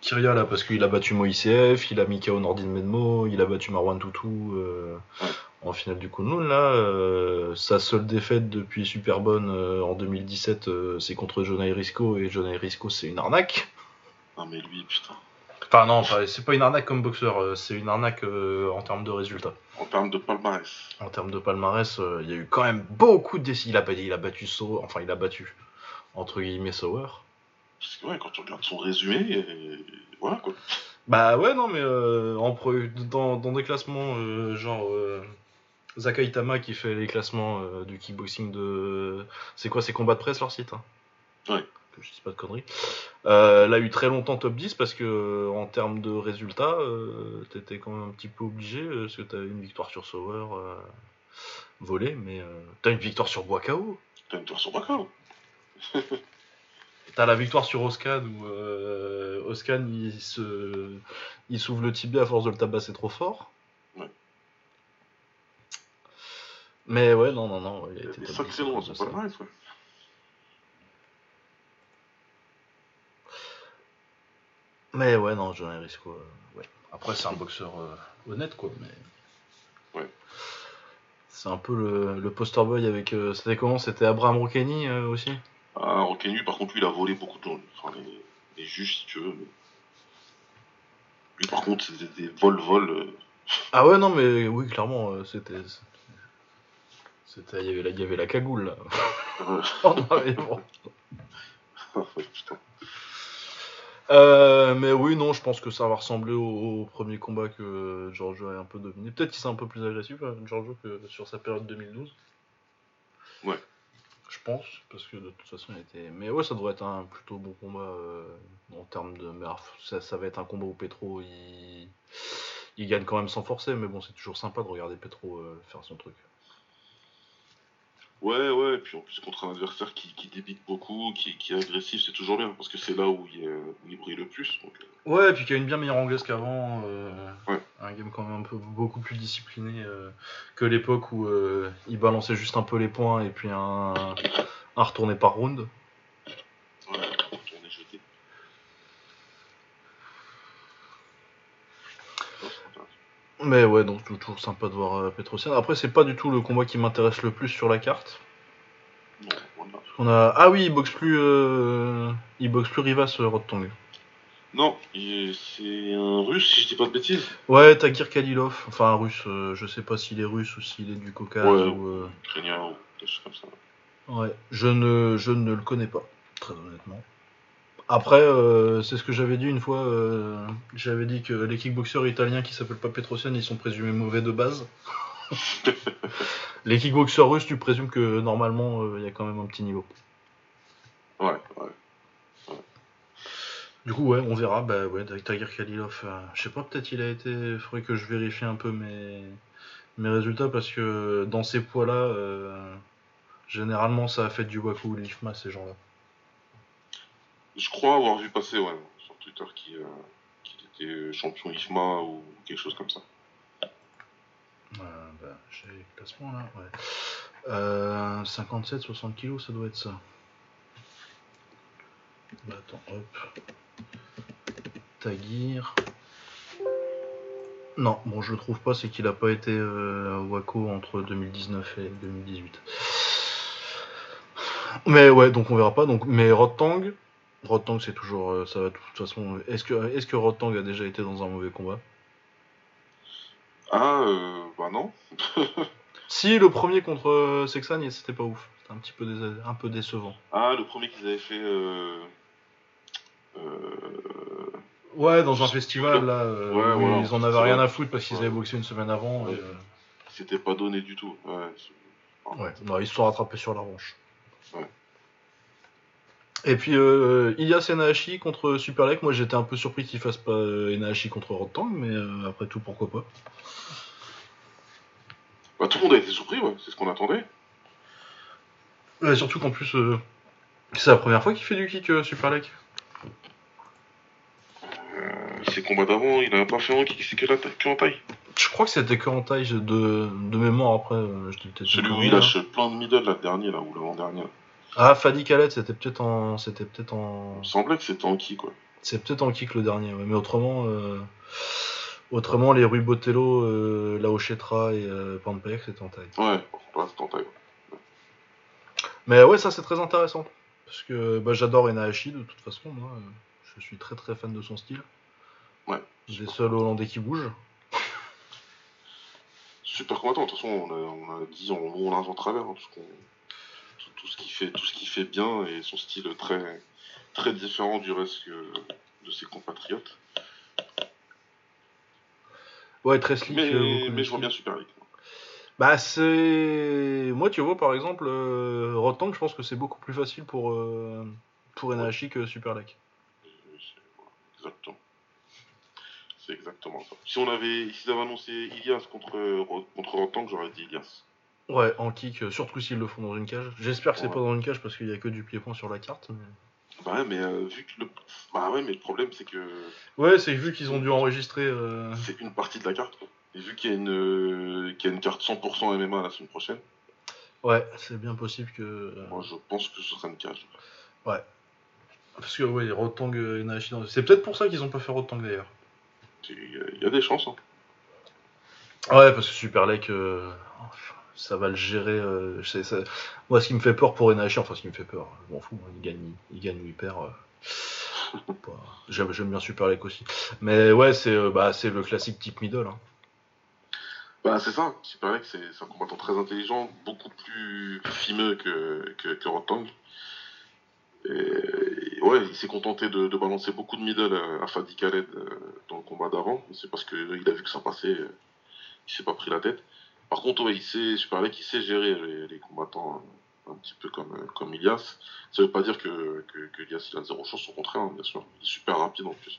Kyria, là, parce qu'il a battu Moïsef, il a mis KO Nordin Medmo, il a battu Marwan Toutou euh, Ouais. en finale du Kunlun, là. euh, sa seule défaite depuis Superbonne euh, en 2017, euh, c'est contre John Risco, et John Risco, c'est une arnaque. Ah, mais lui, putain. Enfin, non, c'est pas une arnaque comme boxeur, c'est une arnaque euh, en termes de résultats. En termes de palmarès. En termes de palmarès, euh, il y a eu quand même beaucoup de décisions. Il a, battu- il a battu Sauer, enfin, il a battu, entre guillemets, Sauer. Parce que, ouais, quand tu regardes son résumé, et... voilà, quoi. Bah ouais, non, mais euh, en pre- dans, dans des classements euh, genre euh, Zaka Itama qui fait les classements euh, du kickboxing de. C'est quoi, c'est Combat de Presse leur site hein Ouais. Que je dis pas de conneries. Euh, elle a eu très longtemps top 10 parce que en termes de résultats, t'étais quand même un petit peu obligé parce que t'as une victoire sur Sauer volée, mais euh, t'as une victoire sur Boakao. T'as (laughs) une victoire sur Baka, hein. T'as la victoire sur Oscan où euh, Oscan il se il s'ouvre le tibia à force de le tabasser trop fort. Ouais. Mais ouais, non, non, non. Il a été des top sacrés 10 à noms dans cause de son ça. palmarès, ouais. Mais ouais, non, John Risco. euh, ouais. Après, c'est un boxeur euh, honnête, quoi. Mais... Ouais. C'est un peu le, le poster boy avec. euh, C'était comment? C'était Abraham Rokeni euh, aussi? Ah, Rokenu, par contre, lui, il a volé beaucoup de. Enfin, les- les juges si tu veux. Mais... Lui par contre c'était des vol-vol. euh, Ah ouais, non, mais oui, clairement, euh, c'était. C'était. Il y avait la, il y avait la cagoule, là. (laughs) mais bon. ouais, putain. Euh, mais oui, non, je pense que ça va ressembler au, au premier combat que Giorgio a un peu dominé. Peut-être qu'il s'est un peu plus agressif, euh, Giorgio, que sur sa période 2012. Ouais. Je pense, parce que de toute façon, il était. Mais ouais, ça devrait être un plutôt bon combat euh, en termes de. Mais ça, ça va être un combat où Petro il... il gagne quand même sans forcer, mais bon, c'est toujours sympa de regarder Petro euh, faire son truc. Ouais, ouais, et puis en plus contre un adversaire qui, qui débite beaucoup, qui, qui est agressif, c'est toujours bien, parce que c'est là où il, est- où il brille le plus. Donc, euh, Ouais, et puis qui a une bien meilleure anglaise qu'avant. euh, Ouais. Un game quand même un peu beaucoup plus discipliné euh, que l'époque où euh, il balançait juste un peu les points et puis un, un retourné par round. ouais, on est jeté. Ouais, c'est intéressant. Mais ouais, donc toujours sympa de voir euh, Petrosian. Après, c'est pas du tout le combat qui m'intéresse le plus sur la carte. Non, voilà. On a... Ah oui, il boxe plus, euh... il boxe plus Rivas euh, Rodtong. Non, c'est un russe, si je dis pas de bêtises. Ouais, Tagir Kalilov, enfin un russe, euh, je sais pas s'il est russe ou s'il est du Caucase Ouais. ou. euh, Ukrainien ou des choses comme ça. Ouais, je ne, je ne le connais pas, très honnêtement. Après, euh, c'est ce que j'avais dit une fois. euh, j'avais dit que les kickboxers italiens qui s'appellent pas Petrosian, ils sont présumés mauvais de base. (laughs) les kickboxers russes, tu présumes que normalement, euh, il y a quand même un petit niveau. Ouais, ouais. Du coup, ouais, on verra. Bah ouais, Tagir Kalilov, euh, je sais pas, peut-être il a été. Faudrait que je vérifie un peu mes, mes résultats parce que dans ces poids-là, euh, généralement, ça a fait du Waku ou de l'IFMA, ces gens-là. Je crois avoir vu passer, ouais, sur Twitter qu'il euh, était champion IFMA ou quelque chose comme ça. Bah, j'ai les classements là, ouais. Euh, 57, 60 kilos, ça doit être ça. Bah, attends, hop. Tagir. Non, bon, je le trouve pas, c'est qu'il a pas été euh, à Waco entre 2019 et 2018. Mais ouais, donc on verra pas. Donc, mais Rotang, Rotang c'est toujours, euh, ça va de toute façon. Est-ce que, est-ce que Rotang a déjà été dans un mauvais combat? Ah, euh, bah non. (laughs) Si, le premier contre euh, Sexan, c'était pas ouf. C'était un petit peu, un peu décevant. Ah, le premier qu'ils avaient fait. Euh... Euh... Ouais, dans un festival, là, Ouais, ils en avaient rien à foutre parce qu'ils avaient boxé une semaine avant. Et, C'était pas donné du tout. Ouais. non, ils se sont rattrapés sur la. Ouais. Et puis, euh, Ilias contre Superlek, moi j'étais un peu surpris qu'il fasse pas euh, Enahashi contre Rotang, mais euh, après tout, pourquoi pas. Bah, tout le monde a été surpris, ouais. C'est ce qu'on attendait. Ouais, surtout qu'en plus, euh, c'est la première fois qu'il fait du kick, euh, Superlek. Euh, ses combats d'avant, il a pas fait un kick, c'est que, la ta- que en taille. Je crois que c'était que en taille de, de mémoire après, euh, je Celui où il lâche plein de middle, la dernière, là, ou l'avant-dernier. Ah, Fadi Khaled, c'était peut-être en. C'était peut-être en. Il me semblait que c'était en kick, quoi. C'est peut-être en kick le dernier, ouais, mais autrement, euh, autrement les Rui Botello, euh, Laochetra et euh, Pampek, c'était en taille. Ouais, c'était en taille. ouais. Mais ouais, ça c'est très intéressant. Parce que bah, j'adore Enahashi de toute façon, moi. Je suis très très fan de son style. Ouais. Des seuls Hollandais qui bougent. Super combattant, de toute façon, on a, on a dit en long, en travers, hein, tout, ce qu'il fait, tout ce qu'il fait bien et son style très, très différent du reste de ses compatriotes. Ouais, très slick. Mais, euh, mais je vois bien Super League. Bah c'est... Moi tu vois par exemple, euh, Rotang, je pense que c'est beaucoup plus facile pour, euh, pour que Super voilà, Exactement. C'est exactement ça. Si on avait, s'ils avaient annoncé Ilias contre, Ro- contre Rotang, j'aurais dit Ilias. Ouais, en kick, euh, surtout s'ils le font dans une cage. J'espère que c'est Ouais. pas dans une cage parce qu'il y a que du pied-point sur la carte. mais- Bah ouais, mais euh, vu que le, bah ouais, mais le problème c'est que Ouais, c'est vu qu'ils ont dû enregistrer. euh, c'est une partie de la carte. Et vu qu'il y a une, euh, y a une carte 100% MMA la semaine prochaine, Ouais, c'est bien possible que. euh, moi je pense que ce sera une cage. Parce que ouais, Rotang et Enahashi. dans- C'est peut-être pour ça qu'ils ont pas fait Rotang d'ailleurs. Il y, a- des chances. hein. Ouais, parce que Super Lake, euh, ça va le gérer. euh, Moi, ce qui me fait peur pour Enahashi, enfin, ce qui me fait peur, je m'en fous, hein, il gagne, il gagne ou il perd. euh. (laughs) J'aime bien Super aussi. Mais ouais, c'est euh, bah, c'est le classique type middle. hein. Bah, c'est ça. Super Lake, c'est c'est un combattant très intelligent, beaucoup plus fimeux que, que, Rotang. Et, ouais, il s'est contenté de, balancer beaucoup de middle à, Fadi Khaled dans le combat d'avant. C'est parce qu'il a vu que ça passait, il s'est pas pris la tête. Par contre, ouais, il sait, Lake, il sait gérer les, les combattants euh, un petit peu comme, euh, comme Ilias. Ça veut pas dire que, que, que Ilias il a zéro chance, au contraire, hein, bien sûr. Il est super rapide en plus.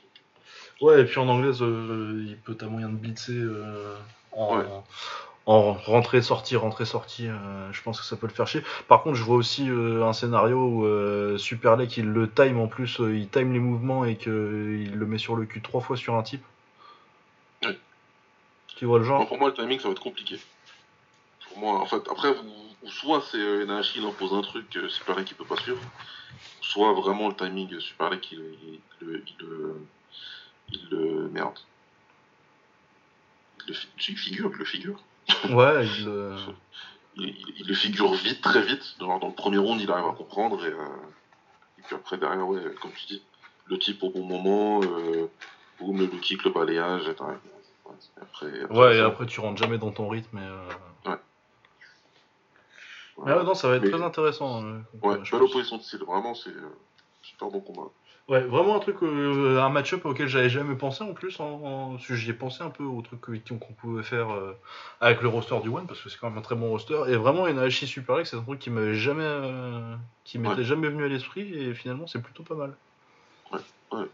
Ouais, et puis en anglaise, euh, il peut t'as moyen de blitzer euh, en, Ouais. en rentrée, sortie, rentrée, sortie. euh, je pense que ça peut le faire chier. Par contre, je vois aussi un scénario où Super Lake, il le time en plus, il time les mouvements et qu'il le met sur le cul trois fois sur un type. Ouais. Tu vois le Non, genre pour moi, le timing, ça va être compliqué. Pour moi, en fait, après, ou soit c'est euh, Nahashi, il impose un truc que Super Lake, il peut pas suivre, soit vraiment le timing, euh, Super Lake, il, il, il, le- il, le- il le. Merde. Il le, fi- figure, il le figure. Ouais, il, euh, (laughs) Il, le figure vite, très vite. Genre, dans le premier round, il arrive à comprendre, et, euh, et puis après, derrière, ouais, comme tu dis, le type au bon moment, euh, boum, le kick, le balayage, et. Ouais, après, après, ouais, et après tu rentres jamais dans ton rythme. Et, euh, Non, ça va être Mais- très intéressant. euh, Ouais, je belle pense. opposition de style, vraiment, c'est euh, super bon combat. Ouais, vraiment un truc, euh, un match-up auquel j'avais jamais pensé en plus. En, en- que j'y ai pensé un peu au truc qu'on pouvait faire euh, avec le roster du One, parce que c'est quand même un très bon roster. Et vraiment, Enahashi Super League, c'est un truc qui m'avait jamais, euh, qui m'était Ouais. jamais venu à l'esprit, et finalement, c'est plutôt pas mal. Ouais, ouais.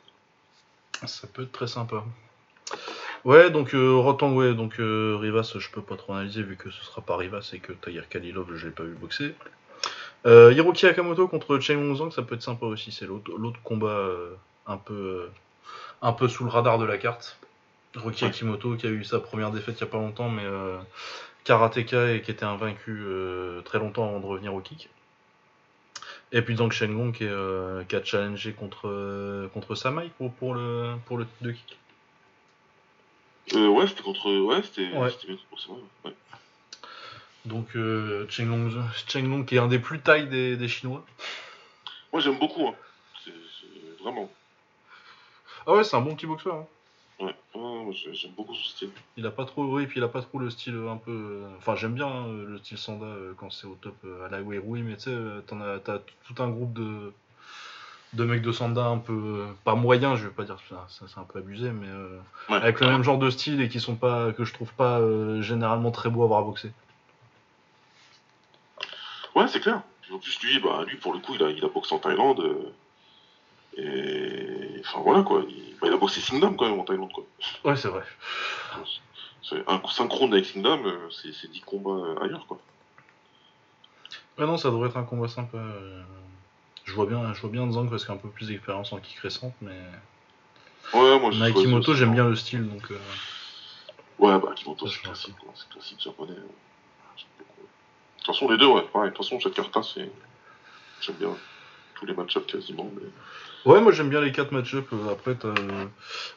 Ça peut être très sympa. Ouais, donc euh, Rotang, ouais, donc euh, Rivas, je peux pas trop analyser vu que ce sera pas Rivas et que Tahir Kalilov, je l'ai pas vu boxer. Euh, Hiroki Akamoto contre Chen Longzang, ça peut être sympa aussi. C'est l'autre l'autre combat euh, un peu un peu sous le radar de la carte. Hiroki. Akimoto qui a eu sa première défaite il y a pas longtemps, mais karatéka et qui était invaincu très longtemps avant de revenir au kick. Et puis Zhang Shenlong qui, qui a challengé contre contre Samai pour, pour le pour le titre de kick. Euh, ouais, c'était contre. Ouais, c'était. Ouais. C'était bien pour ça. Ouais. Donc euh, Chen Long, Chen Long qui est un des plus tailles des, des Chinois. Moi, j'aime beaucoup. Hein. Vraiment. Ah ouais, c'est un bon petit boxeur. hein. Ouais, j'aime beaucoup son style. Il a pas trop, oui, puis il a pas trop le style un peu. euh, Enfin, j'aime bien hein, le style Sanda euh, quand c'est au top euh, à la Weirui, mais tu sais, t'as tout un groupe de de mecs de Sanda un peu pas moyens, je vais pas dire ça, ça c'est un peu abusé, mais euh, Ouais. avec le même genre de style et qui sont pas que je trouve pas euh, généralement très beaux à voir boxer. Ouais, c'est clair. En plus, lui, bah, lui, pour le coup, il a, il a boxé en Thaïlande. euh, et. Enfin, voilà, quoi. Il, bah, il a boxé Singdom quand même en Thaïlande, quoi. Ouais, c'est vrai. C'est un synchrone avec Singdom, c'est c'est 10 combats ailleurs, quoi. Ouais, non, ça devrait être un combat sympa. Euh. Je vois bien, je vois bien Zhang parce qu'il a un peu plus d'expérience en kick récente, mais Ouais, moi, je Nakimoto, choisis j'aime bien le style, donc. euh, Ouais, bah, Kimoto, Ça, c'est classique. C'est classique japonais. euh. De toute façon, les deux, ouais, pareil. De toute façon, cette carte-là, c'est. J'aime bien tous les match-ups quasiment, mais. Ouais, moi j'aime bien les 4 match-up. euh, Après, t'as euh,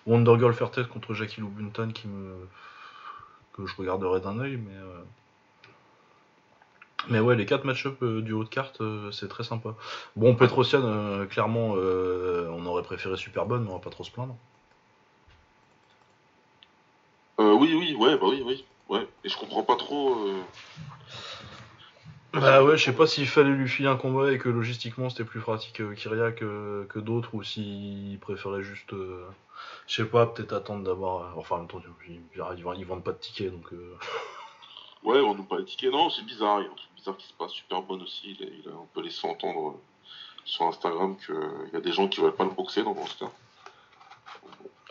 Wonder Girl Fair Test contre Jackie Lubuntan qui me. que je regarderai d'un œil, mais. Mais ouais, les 4 match-up euh, du haut de carte, euh, c'est très sympa. Bon, Petrosian, euh, clairement, on aurait préféré Superbonne, mais on va pas trop se plaindre. Euh, oui, oui, ouais, bah oui, oui. Ouais. Et je comprends pas trop. Bah ouais, je sais pas s'il fallait lui filer un combat et que logistiquement c'était plus pratique Kyria que, que d'autres ou s'il préférait juste, je sais pas, peut-être attendre d'avoir. Enfin, en même temps, ils, ils, vendent- ils vendent pas de tickets donc. euh, Ouais, on nous pas les tickets. Non, c'est bizarre. Il y a un truc bizarre qui se passe. Super bonne aussi. Il a, il a un peu laissé entendre euh, sur Instagram qu'il y a des gens qui veulent pas le boxer dans le roster.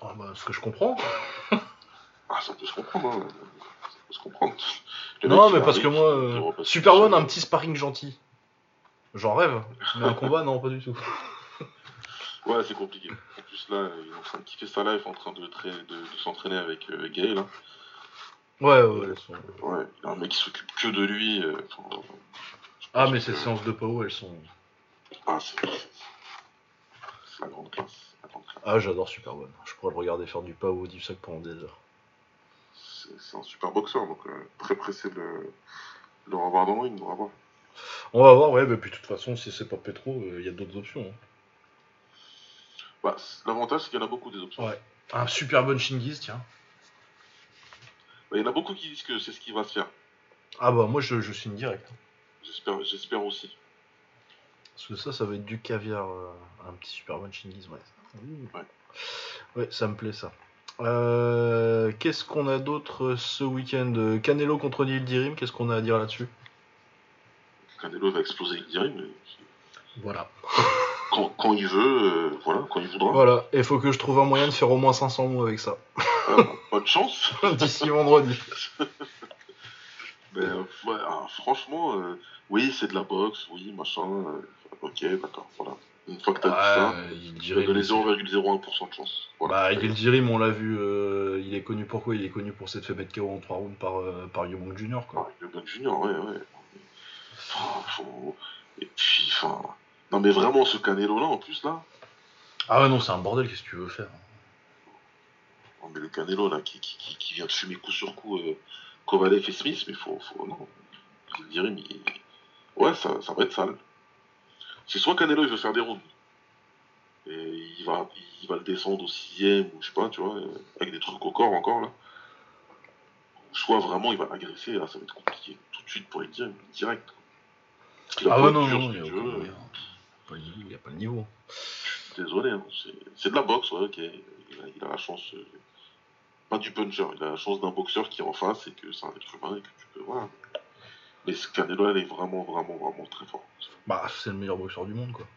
Ah bah, ce que je comprends. (laughs) Ah, ça peut se comprendre. Hein. Ça peut se comprendre. Le Non, mais parce que moi, euh, sur- un petit sparring gentil. J'en rêve, mais un combat, non, pas du tout. (laughs) Ouais, c'est compliqué. En plus, là, il est en train de kiffer sa life, en train de, de, de s'entraîner avec euh, Gay, là. Ouais, ouais, elles sont- Ouais, il y a un mec qui s'occupe que de lui. euh, je Ah, mais que- ces séances de PO, elles sont. Ah, c'est la grande classe. la grande classe. Ah, j'adore Superman. Je pourrais le regarder faire du PO au deep sac pendant des heures. C'est un super boxeur, donc euh, très pressé de le, revoir dans le ring, on va voir. On va voir, ouais, mais puis de toute façon, si c'est pas Petro, il y a d'autres options. hein. Bah, L'avantage, c'est qu'il y en a beaucoup des options. Ouais. Un super bon Shingiz, tiens. Bah, il y en a beaucoup qui disent que c'est ce qui va se faire. Ah bah moi je, je signe direct. J'espère, j'espère aussi. Parce que ça, ça va être du caviar. euh, un petit super bon Shingiz, ouais. Ouais. Ouais, ça me plaît ça. Euh, Qu'est-ce qu'on a d'autre ce week-end? Canelo contre Neil Dirim, qu'est-ce qu'on a à dire là-dessus? Canelo va exploser, il dirait, mais Voilà. quand, quand il veut, euh, voilà, quand il voudra. Voilà, il faut que je trouve un moyen de faire au moins 500 mots avec ça. Euh, (laughs) bonne chance. (laughs) D'ici vendredi. Mais euh, ouais, ah, franchement, euh, oui, c'est de la boxe, oui, machin. euh, ok, d'accord, voilà. Une fois que t'as dit ça, il donner 0,01% de chance. Voilà. Bah, Neil Dirim, on l'a vu, euh, il est connu pour quoi Il est connu pour s'être fait mettre KO en 3 rounds par, euh, par Young Junior, quoi. Ah, Junior, ouais, ouais. Enfin, faut- Et puis, enfin. Non, mais vraiment, ce Canelo là, en plus, là. Ah ouais, non, c'est un bordel, qu'est-ce que tu veux faire Non, mais le Canelo, là, qui, qui, qui, vient de fumer coup sur coup euh, Kovalev et Smith, mais faut. faut non. Je dirais, mais. Ouais, ça, ça va être sale. C'est soit Canelo, il veut faire des rounds. Et il va, il va le descendre au sixième, ou je sais pas, tu vois, euh, avec des trucs au corps encore, là. Soit vraiment, il va agresser, là, ça va être compliqué. Tout de suite pour les dire, direct. Ah ouais, non, non, il y a jeu, aucun euh, le n'y a pas le niveau. Désolé, hein, c'est- de la boxe, ouais, ok. Il a, il a la chance, euh, pas du puncher, il a la chance d'un boxeur qui est en face et que c'est un être humain et que tu peux, voilà. Mais ce Canelo, elle est vraiment, vraiment, vraiment très fort. Bah, c'est le meilleur boxeur du monde, quoi.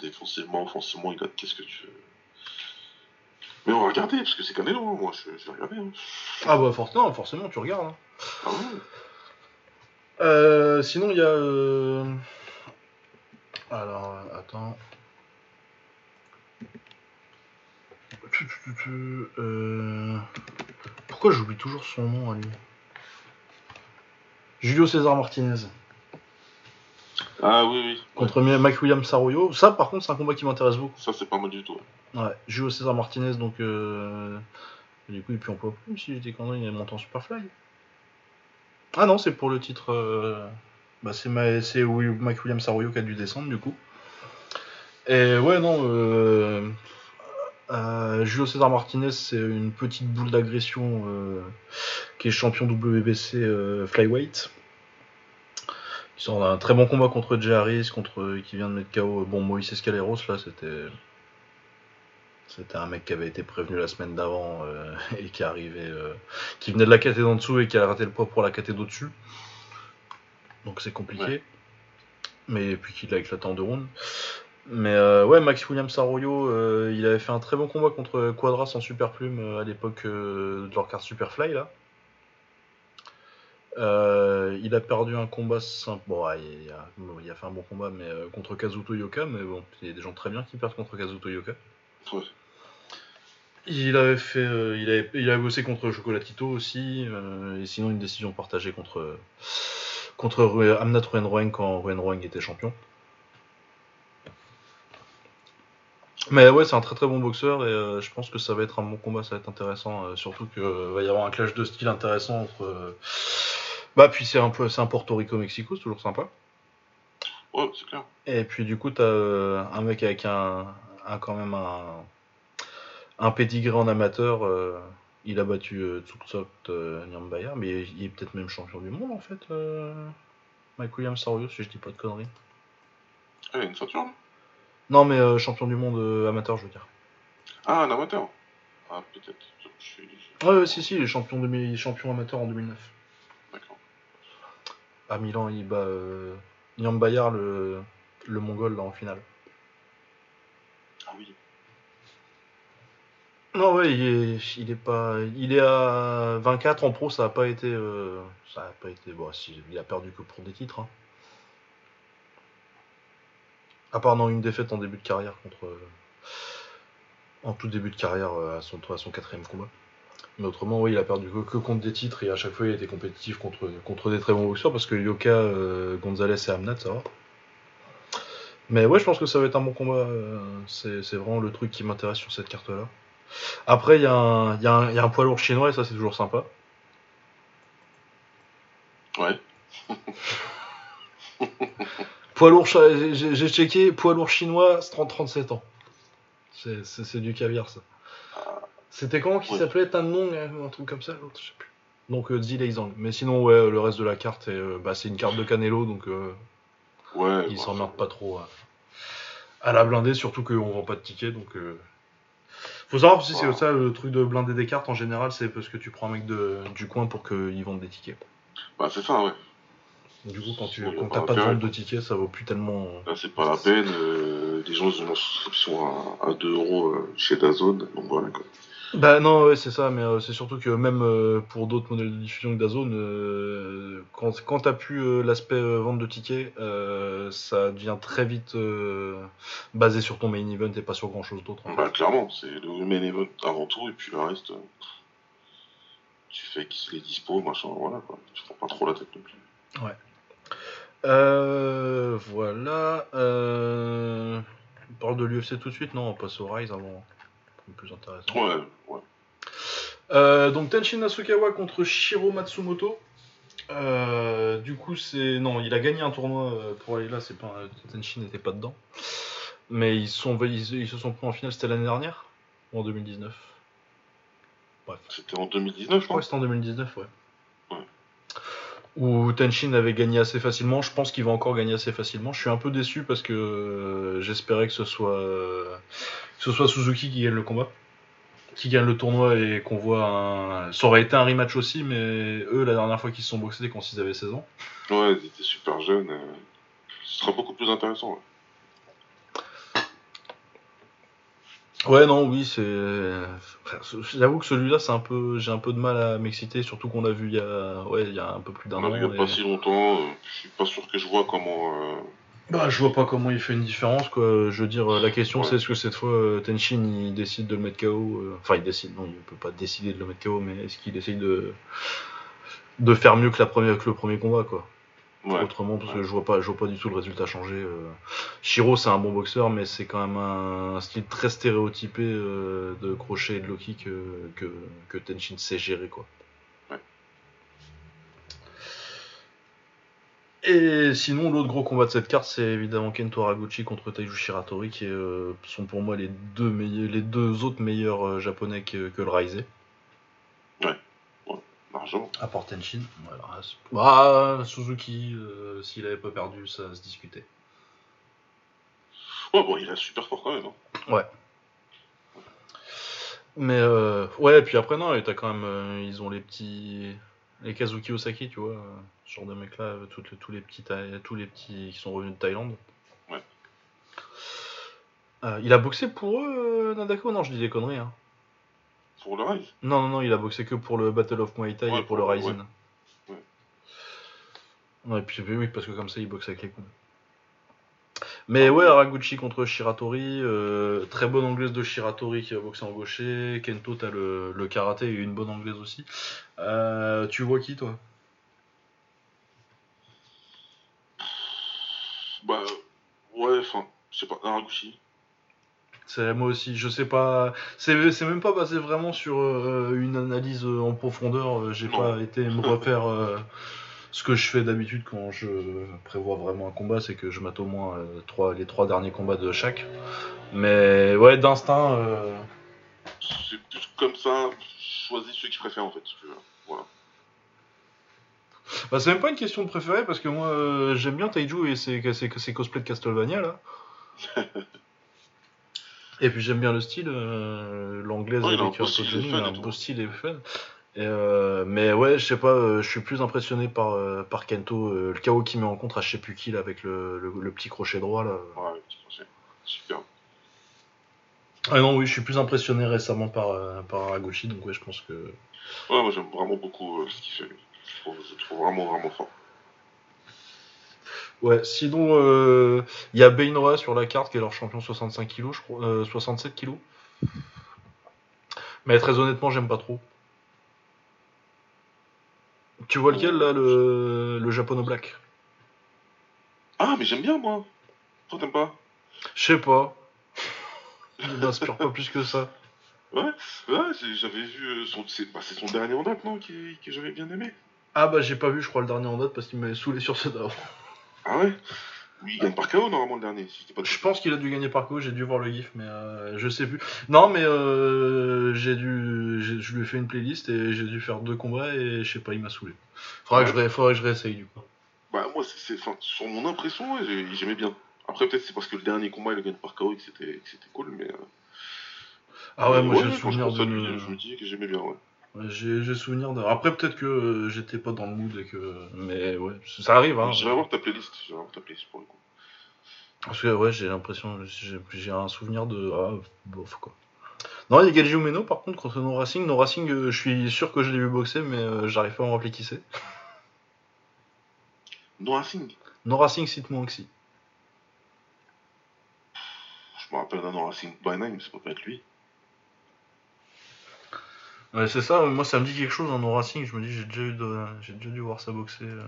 Défensivement, offensivement, il a qu'est-ce que tu veux. Mais on va regarder, parce que c'est Canelo, hein, moi, je, je vais regarder. hein. Ah bah, forcément, forcément, tu regardes. hein. Ah ouais. Euh, sinon, il y a. euh, Alors, attends. Tu, tu, tu, tu, euh, Pourquoi j'oublie toujours son nom à lui Julio César Martinez Ah oui, oui. contre Mike Williams Saroyo. Ça, par contre, c'est un combat qui m'intéresse beaucoup. Ça, c'est pas mal du tout. ouais. Ouais, Julio César Martinez, donc. Euh... Du coup, il puis emploi plus si j'étais content, il est monté en Superfly. Ah non, c'est pour le titre. euh, Bah, c'est Ma- Mike Williams Arroyo qui a dû descendre, du coup. Et ouais, non. Euh... euh, Julio César Martinez, c'est une petite boule d'agression euh, qui est champion WBC euh, Flyweight. Il sort d'un très bon combat contre Jay Harris, contre, qui vient de mettre KO. Bon, Moïse Escaleros, là, c'était. C'était un mec qui avait été prévenu la semaine d'avant (laughs) et qui arrivait, qui venait de la caté d'en dessous et qui a raté le poids pour la caté d'au-dessus. Donc c'est compliqué. Ouais. Mais puis qu'il a éclaté en deux rounds. Mais euh, ouais, Max Williams Arroyo, euh, il avait fait un très bon combat contre Quadras en super plume euh, à l'époque de leur carte Superfly là. Il a perdu un combat simple. Bon, ouais, il, a, il a fait un bon combat, mais contre Kazuto Yoka. Mais bon, il y a des gens très bien qui perdent contre Kazuto Yoka. Ouais. Il avait fait, euh, il avait, il avait bossé contre Chocolatito aussi, et sinon une décision partagée contre contre Amnat Ruenroeng quand Ruenroeng était champion. Mais ouais, c'est un très très bon boxeur et euh, je pense que ça va être un bon combat, ça va être intéressant, euh, surtout que euh, va y avoir un clash de style intéressant entre. Bah puis c'est un peu, c'est un Porto Rico Mexico, c'est toujours sympa. Ouais, c'est clair. Et puis du coup, t'as un mec avec un, un- quand même un, un pédigré en amateur. il a battu Tsuktsot euh, Nyambaya, mais il est peut-être même champion du monde en fait. Mike Williams Sario, si je dis pas de conneries. Ah, il a une ceinture Non, mais euh, champion du monde euh, amateur, je veux dire. Ah, un amateur Ah, peut-être. Je suis. Ouais, ouais, si, si, il est champion, de, il est champion amateur en 2009. D'accord. À Milan, il bat euh, Nyambaya, le, le mongol, là, en finale. Ah oui. Non, ouais, il est, il est pas, il est à 24 en pro, ça a pas été, euh, ça a pas été, bon, si, il a perdu que pour des titres. Hein. À part non une défaite en début de carrière contre, euh, en tout début de carrière euh, à son, à son quatrième combat. Mais autrement, oui, il a perdu que, contre des titres et à chaque fois il a été compétitif contre, contre des très bons boxeurs parce que Yoka, euh, Gonzalez et Amnat, ça va. Mais ouais, je pense que ça va être un bon combat. c'est vraiment le truc qui m'intéresse sur cette carte-là. Après, il y, y a un poids lourd chinois et ça, c'est toujours sympa. Ouais. (laughs) Poids lourd, j'ai checké, poids lourd chinois, c'est 30-37 ans. C'est- du caviar, ça. C'était comment qui Ouais. s'appelait? Tanmong, euh, un truc comme ça, l'autre, je sais plus. Donc euh, Zileizang. Mais sinon, ouais, le reste de la carte, euh, bah, c'est une carte de Canelo, donc euh, Ouais. il bah, s'emmerde pas trop à, la blinder, surtout qu'on vend pas de tickets, donc... euh, Faut savoir aussi, c'est ça, le truc de blinder des cartes, en général, c'est parce que tu prends un mec de, du coin pour qu'ils vendent des tickets. Bah, c'est ça, ouais. Du coup, quand tu quand pas t'as pas de vente de tickets, ça vaut plus tellement... Là, c'est pas la peine. euh, les gens ils ont souscription à, à 2 euros euh, chez Dazone. Donc voilà, quoi. Bah non, ouais, c'est ça, mais euh, c'est surtout que même euh, pour d'autres modèles de diffusion que Dazone, euh, quand, quand t'as plus euh, l'aspect euh, vente de tickets, euh, ça devient très vite euh, basé sur ton main event et pas sur grand chose d'autre. fait. Bah, clairement, c'est le main event avant tout. Et puis le reste, euh, tu fais qu'il est dispo, machin, voilà, quoi. Tu prends pas trop la tête non plus. Euh, voilà. Euh, on parle de l'UFC tout de suite, non On passe au Rise avant. Plus intéressant. Ouais, ouais. Euh, donc Tenshin Nasukawa contre Shiro Matsumoto. Euh, du coup, c'est non, il a gagné un tournoi pour aller là. C'est pas Tenshin n'était pas dedans, mais ils sont ils, ils se sont pris en finale. C'était l'année dernière ou en 2019. Bref, C'était en 2019, je crois que c'était en 2019, ouais. Ouais. Où Tenshin avait gagné assez facilement. Je pense qu'il va encore gagner assez facilement. Je suis un peu déçu parce que euh, j'espérais que ce soit Suzuki qui gagne le combat, qui gagne le tournoi et qu'on voit un. Ça aurait été un rematch aussi, mais eux, la dernière fois qu'ils se sont boxés, c'était quand ils avaient 16 ans. Ouais, ils étaient super jeunes. euh, Ce sera beaucoup plus intéressant. ouais. Ouais, non, oui, c'est. J'avoue que celui-là, c'est un peu, j'ai un peu de mal à m'exciter, surtout qu'on l'a vu il y a, ouais, il y a un peu plus d'un On an. il y a et- pas si longtemps. euh, je suis pas sûr que je vois comment. euh, Bah, je vois pas comment il fait une différence, quoi. Je veux dire, la question Ouais. c'est est-ce que cette fois euh, Tenshin il décide de le mettre KO Enfin, il décide, non, il peut pas décider de le mettre KO, mais est-ce qu'il essaye de de faire mieux que, la première, que le premier combat, quoi Ouais. Autrement, parce que Ouais. je vois pas, je vois pas du tout le résultat changer. euh. Shiro, c'est un bon boxeur, mais c'est quand même un, style très stéréotypé euh, de crochet et de low kick euh, que, que Tenshin sait gérer, quoi. Ouais. Et sinon, l'autre gros combat de cette carte, c'est évidemment Kento Haraguchi contre Taiju Shiratori, qui sont pour moi les deux, les deux autres meilleurs japonais que, que le Raizé, Largement. à Tenshin. Voilà. Bah, Suzuki, euh, s'il avait pas perdu, ça se discutait. Ouais, bon, il est super fort quand même. Hein. Mais euh, ouais, et puis après, non, et t'as quand même. euh, ils ont les petits. Les Kazuki Osaki, tu vois, euh, ce genre de mecs-là, euh, les- tous, les petits, tous les petits qui sont revenus de Thaïlande. Ouais. Euh, il a boxé pour eux, Nadako? Non, je dis des conneries. Hein. Pour le Rise. Non, non, non, il a boxé que pour le Battle of Muay Thai Ouais, et pour le Ryzen. ouais. Puis oui, parce que comme ça, il boxe avec les coudes. Mais ouais, Haraguchi contre Shiratori, euh, très bonne anglaise de Shiratori qui va boxer en gaucher. Kento, t'as le, le karaté et une bonne anglaise aussi. Euh, tu vois qui, toi? Bah, ouais, enfin, je sais pas, Haraguchi. Moi aussi, je sais pas. C'est même pas basé vraiment sur euh, une analyse euh, en profondeur. euh, J'ai pas été me refaire euh, ce que je fais d'habitude quand je prévois vraiment un combat, c'est que je mate au moins euh, trois, les trois derniers combats de chaque. Mais ouais, d'instinct. C'est plus comme ça, choisis ceux que je préfère en fait. Voilà. Bah, c'est même pas une question de préféré parce que moi j'aime bien Taiju et ses, ses, ses cosplays de Castlevania là. (laughs) et puis j'aime bien le style, euh, l'anglaise Ouais, un avec beau un beau style et fun. Et, euh, mais ouais, je sais pas, euh, je suis plus impressionné par, euh, par Kento, le KO qu'il met en contre à je sais plus qui là avec le, le, le petit crochet droit là. Ouais, c'est super. Ah non, oui, je suis plus impressionné récemment par, par Haraguchi, donc ouais, je pense que. Ouais, moi j'aime vraiment beaucoup ce qu'il fait. Je trouve, je trouve vraiment, vraiment fort. Ouais, sinon, euh, il y a Beinora sur la carte qui est leur champion 65 kg, je crois, euh, 67 kg. Mais très honnêtement, j'aime pas trop. Tu vois lequel là, le, le Japono Black? Ah, mais j'aime bien moi. Toi t'aimes pas? Je sais pas. Il m'inspire pas plus que ça. Ouais, ouais, j'avais vu euh, son, c'est, bah, c'est son dernier en date, non, qui, que j'avais bien aimé. Ah bah j'ai pas vu, je crois, le dernier en date parce qu'il m'avait saoulé sur ce d'avant. Ah ouais? Oui, il gagne par KO normalement le dernier. Si je dis pas de Je bêtises. pense qu'il a dû gagner par KO, j'ai dû voir le gif, mais euh, je sais plus. Non, mais euh, j'ai dû, j'ai- je lui ai fait une playlist et j'ai dû faire deux combats et je sais pas, il m'a saoulé. Faudrait, que je, faudrait que je réessaye du coup. Bah, moi, c'est, sur mon impression, ouais, j'ai- j'aimais bien. Après, peut-être c'est parce que le dernier combat, il a gagné par KO et que c'était, cool, mais. euh, Ah ouais, moi j'ai ouais, le quand je souvenir de. Je me dis que j'aimais bien, ouais. J'ai souvenir de. Après, peut-être que euh, j'étais pas dans le mood et que. Mais ouais, ça arrive, hein. J'irai voir ta playlist, j'irai voir ta playlist pour le coup. Parce que ouais, j'ai l'impression, j'ai un souvenir de ah bof quoi. Non, il y a Galgio Meno par contre contre No Racing. No Racing, euh, je suis sûr que je l'ai vu boxer, mais euh, j'arrive pas à me rappeler qui c'est. No Racing? No Racing, cite-moi. Je me rappelle d'un No Racing by Nine, mais ça peut pas être lui. Ouais, c'est ça. Moi, ça me dit quelque chose dans No Racing. Je me dis, j'ai déjà eu, de... j'ai déjà dû voir ça boxer. euh,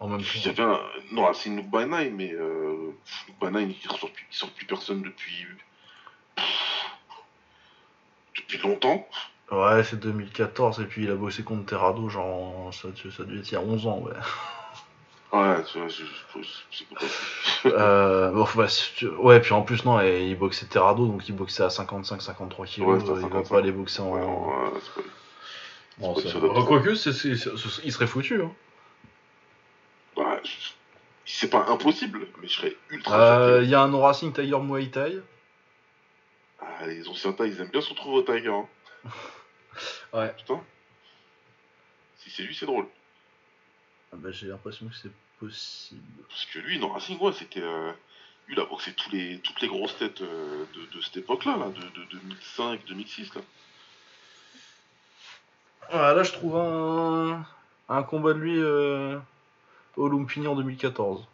En même Il y temps. avait un No Racing mais euh, il plus, il sort plus personne depuis. depuis longtemps. Ouais, c'est 2014 et puis il a boxé contre Terrado, genre ça, ça devait être il y a 11 ans, ouais. Ouais, c'est pas possible. (laughs) Euh, bon, bah, ouais, puis en plus, non, et il boxait Terrado, donc il boxait à 55-53 kilos. Ouais, il va 55. pas aller boxer en. Ouais, ouais, c'est pas- Bon. Quoique, c'est- il serait foutu. Hein. Ouais, je- c'est pas impossible, mais je serais ultra Euh. Il y a un No Racing Tiger Muay Thai. Ah, les anciens tailles, ils aiment bien se retrouver au Tiger. Hein. Ouais. Putain. Si c'est lui, c'est drôle. Ah bah, J'ai l'impression que c'est possible. Parce que lui, non, Racing, ouais, c'était. euh, Lui, il a boxé tous les, toutes les grosses têtes euh, de, de cette époque-là, là, de, de 2005, 2006. Là. Ah, là, je trouve un, un combat de lui euh, au Lumpini en 2014.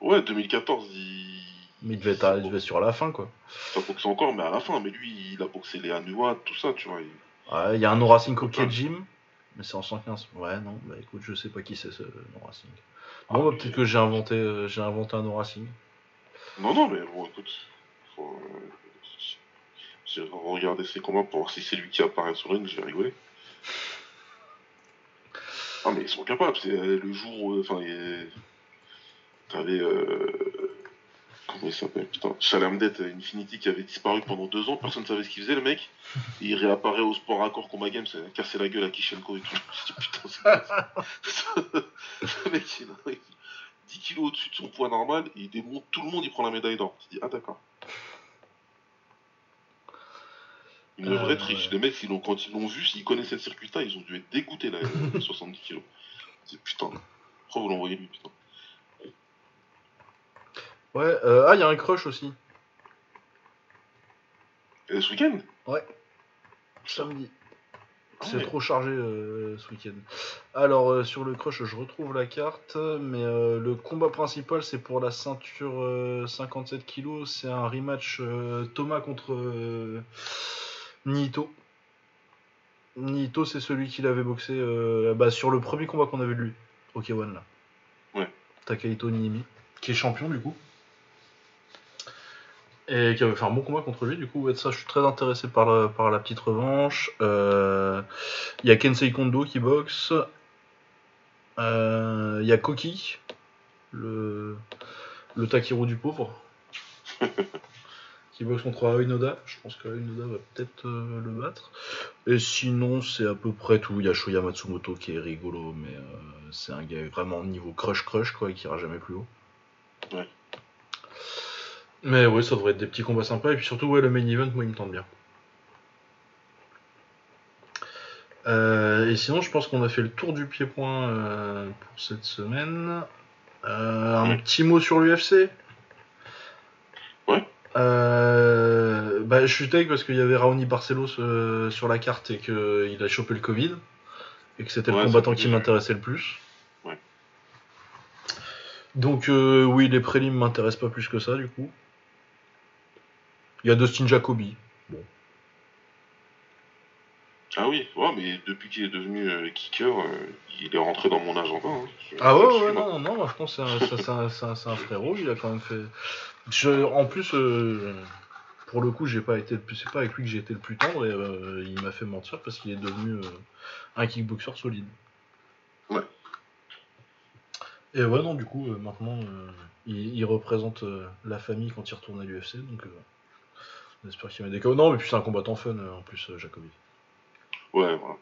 Ouais, 2014, il. Mais il devait être, il devait sur la fin, quoi. Ça boxé encore, mais à la fin. Mais lui, il a boxé les Anua, tout ça, tu vois. il- Ouais, il y a un Coquet Gym, mais c'est en 115. Ouais, non, bah écoute, je sais pas qui c'est ce No Racing. Bon, bah, peut-être que j'ai inventé, euh, j'ai inventé un No Racing. Non, non, mais bon, écoute. Faut, euh, J'ai regardé ses combats pour voir si c'est lui qui apparaît sur ring, je vais rigoler. Ah, mais ils sont capables, c'est euh, le jour où. Enfin, t'avais. Euh... Comment il s'appelle Putain, Infinity qui avait disparu pendant deux ans, personne ne savait ce qu'il faisait, le mec. Et (laughs) il réapparaît au sport accord combat game, ça a cassé la gueule à Kishenko et tout. Je me dis, putain, c'est (laughs) quoi ça (laughs) Ce mec, il arrive 10 kilos au-dessus de son poids normal, et il démonte tout le monde, il prend la médaille d'or. Tu te dis, ah d'accord. Une Euh, vraie triche. ouais. Les mecs, ils l'ont- quand ils l'ont vu, s'ils connaissaient le circuit-là, ils ont dû être dégoûtés, là, les 70 kilos. Je dis, putain, pourquoi vous l'envoyez lui, putain Ouais, euh, ah, il y a un crush aussi, Et ce week-end? Samedi. Ah C'est ouais. trop chargé euh, ce week-end. Alors, euh, sur le crush, je retrouve la carte, mais euh, le combat principal, c'est pour la ceinture euh, 57 kg. C'est un rematch euh, Thomas contre euh, Nito. Nito, c'est celui qui l'avait boxé euh, bah, sur le premier combat qu'on avait de lui, au K1 là. Ouais. Takahito Niimi, qui est champion du coup. Et qui avait fait un bon combat contre lui, du coup, ça, je suis très intéressé par la, par la petite revanche. Euh, Il y a Kensei Kondo qui boxe. Euh, Il y a Koki, le, le Takiru du pauvre, (laughs) qui boxe contre Aoinoda. Je pense qu'Aoinoda va peut-être euh, le battre. Et sinon, c'est à peu près tout. Il y a Shoya Matsumoto qui est rigolo, mais euh, c'est un gars vraiment au niveau crush-crush, quoi, et qui ira jamais plus haut. Mais ouais, ça devrait être des petits combats sympas. Et puis surtout, ouais, le main event, moi, il me tente bien. Euh, et sinon, je pense qu'on a fait le tour du pied-point euh, pour cette semaine. Euh, un petit mot sur l'UFC Ouais. Bah, je suis tech parce qu'il y avait Raoni Barcelos sur la carte et qu'il a chopé le Covid. Et que c'était Ouais, le combattant qui m'intéressait le plus. Ouais. Donc, oui, les prélims m'intéressent pas plus que ça, du coup. Il y a Dustin Jacoby. Ah oui, ouais, mais depuis qu'il est devenu euh, kicker, euh, il est rentré dans mon agenda. hein. Ah ouais, ouais, non, non, moi je pense que c'est un, ça, c'est un- c'est un- c'est un frérot, il a quand même fait. Je, en plus, euh, pour le coup, j'ai pas été, le plus- c'est pas avec lui que j'ai été le plus tendre et il m'a fait mentir parce qu'il est devenu un kickboxer solide. Ouais. Et ouais, non, du coup, maintenant, il, il représente la famille quand il retourne à l'UFC, donc on espère qu'il va des KO. Non, mais puis c'est un combattant fun euh, en plus, euh, Jacobi. Ouais, voilà.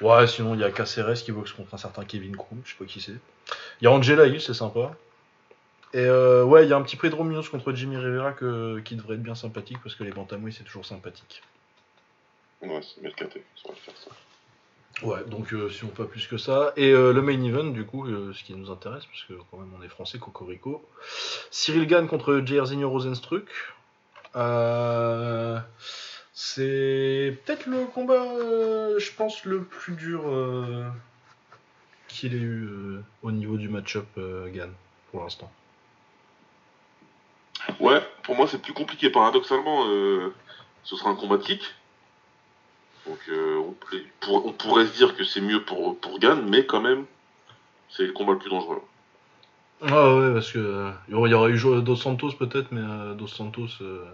Ouais, sinon il y a Caceres qui boxe contre un certain Kevin Krum, je sais pas qui c'est. Il y a Angela Hill, c'est sympa. Et euh, ouais, il y a un petit prix de Rominos contre Jimmy Rivera que, qui devrait être bien sympathique parce que les bantamweight c'est toujours sympathique. Ouais, c'est Mercaté, ça va faire ça. Ouais, donc euh, si on pas plus que ça. Et euh, le main event, du coup, euh, ce qui nous intéresse, parce que quand même on est français, Cocorico. Cyril Gann contre Jairzinho Rosenstruck. Euh, c'est peut-être le combat, euh, je pense, le plus dur euh, qu'il ait eu au niveau du match-up Gann, pour l'instant. Ouais, pour moi c'est plus compliqué. Paradoxalement, ce sera un combat de kick. Donc on pourrait se dire que c'est mieux pour, pour Gann, mais quand même, c'est le combat le plus dangereux. Ah ouais, parce que euh, il y aurait- eu Dos Santos peut-être, mais euh, Dos Santos, euh,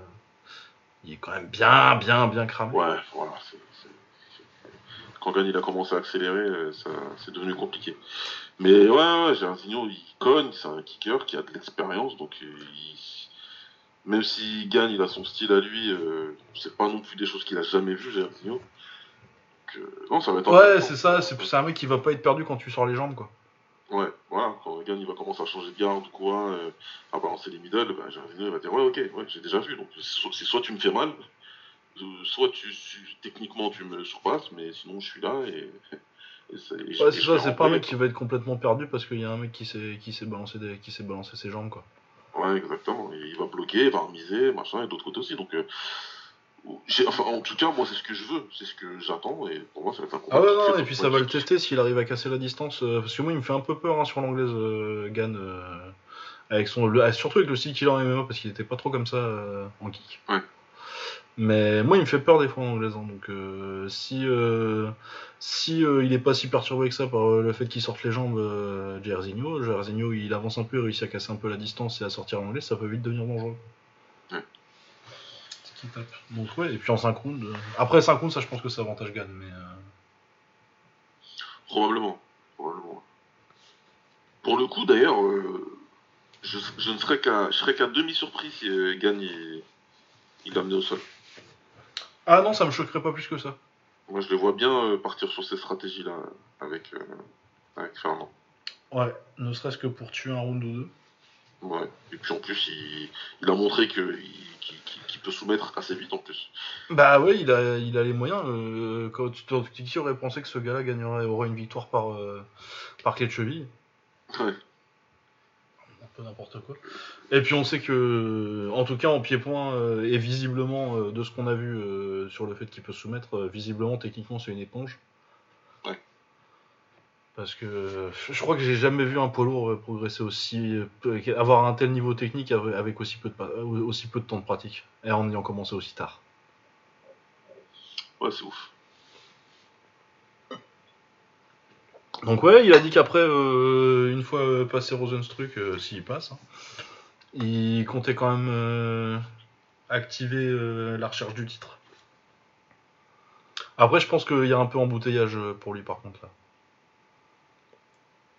il est quand même bien, bien, bien cramé. Ouais, voilà. c'est- c'est- c'est- Quand Gann il a commencé à accélérer, euh, ça, c'est devenu compliqué. Mais ouais, ouais, Jairzinho, il cogne, c'est un kicker qui a de l'expérience, donc euh, il- même si Gann il a son style à lui, euh, c'est pas non plus des choses qu'il a jamais vues, Jairzinho. Donc, euh, non, ça va être Ouais, intéressant. c'est ça, c'est c'est un mec qui va pas être perdu quand tu sors les jambes, quoi. Ouais, voilà, quand Gann il va commencer à changer de garde ou quoi, euh, à balancer les middle, bah, il va dire ouais ok, ouais, j'ai déjà vu, donc c'est soit, tu me fais mal, soit tu, tu- techniquement tu me surpasses, mais sinon je suis là et, (laughs) Ouais, c'est ça, c'est pas un mec qui va être complètement perdu parce qu'il y a un mec qui s'est qui s'est balancé des- qui s'est balancé ses jambes, quoi. Ouais, exactement, et il va bloquer, il va remiser, machin, et d'autre côté aussi, donc euh, enfin, en tout cas, moi c'est ce que je veux, c'est ce que j'attends, et pour moi ça va être un combat Ah ouais, non, et puis ça va le tester s'il arrive à casser la distance. euh, parce que moi, il me fait un peu peur hein, sur l'anglaise, euh, Gann. euh, avec son, le- surtout avec le style qu'il a en MMA parce qu'il était pas trop comme ça euh, en kick. Ouais. Mais moi, il me fait peur des fois en anglaise. hein, donc si, si il est pas si perturbé que ça par le fait qu'il sorte les jambes, Jairzinho, Jairzinho il avance un peu, il réussit à casser un peu la distance et à sortir l'anglais, ça peut vite devenir dangereux. Qui tape. Donc ouais, et puis en 5 rounds. euh, Après 5 rounds, ça je pense que c'est avantage Gann, mais. euh, Probablement. Probablement. Pour le coup, d'ailleurs, euh, je, je ne serais qu'à, je serais qu'à demi surpris si Gann il, l'a amené au sol. Ah non, ça me choquerait pas plus que ça. Moi, je le vois bien partir sur ces stratégies-là avec, euh, avec Fernand. Ouais, ne serait-ce que pour tuer un round ou deux. Ouais. Et puis en plus, il, il a montré qu'il peut soumettre assez vite en plus. Bah ouais, il a, il a les moyens. Euh, quand tu, tu- qui aurait pensé que ce gars-là gagnerait, aurait une victoire par, euh, par clé de cheville Ouais. Un peu n'importe quoi. Et puis on sait que, en tout cas en pied-point, euh, et visiblement, euh, de ce qu'on a vu euh, sur le fait qu'il peut soumettre, euh, visiblement, techniquement, c'est une éponge. Parce que je crois que j'ai jamais vu un poids lourd euh, progresser aussi, euh, avoir un tel niveau technique avec aussi peu de, euh, aussi peu de temps de pratique, et en ayant commencé aussi tard. Ouais, c'est ouf. Donc ouais, il a dit qu'après, euh, une fois euh, passé Rosenstruck, euh, s'il passe, hein, il comptait quand même activer la recherche du titre. Après, je pense qu'il y a un peu embouteillage pour lui par contre là.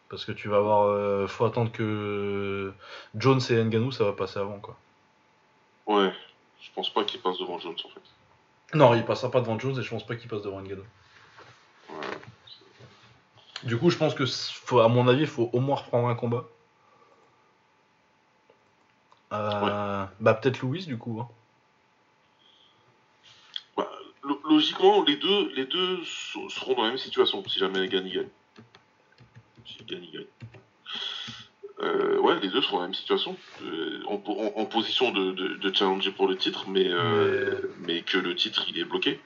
Parce que tu vas avoir, euh, faut attendre que Jones et Nganou, ça va passer avant quoi. Ouais. Je pense pas qu'il passe devant Jones en fait. Non, il passera pas devant Jones et je pense pas qu'il passe devant Nganou. Ouais. Du coup, je pense que, faut, à mon avis, il faut au moins reprendre un combat. Euh, Bah peut-être Louis du coup. hein. Bah, lo- logiquement, les deux, les deux seront dans la même situation si jamais Gann il gagne. Si gagne. Euh, ouais, les deux seront dans la même situation, euh, en, po- en- en position de, de- de challenger pour le titre, mais, euh, mais que le titre il est bloqué.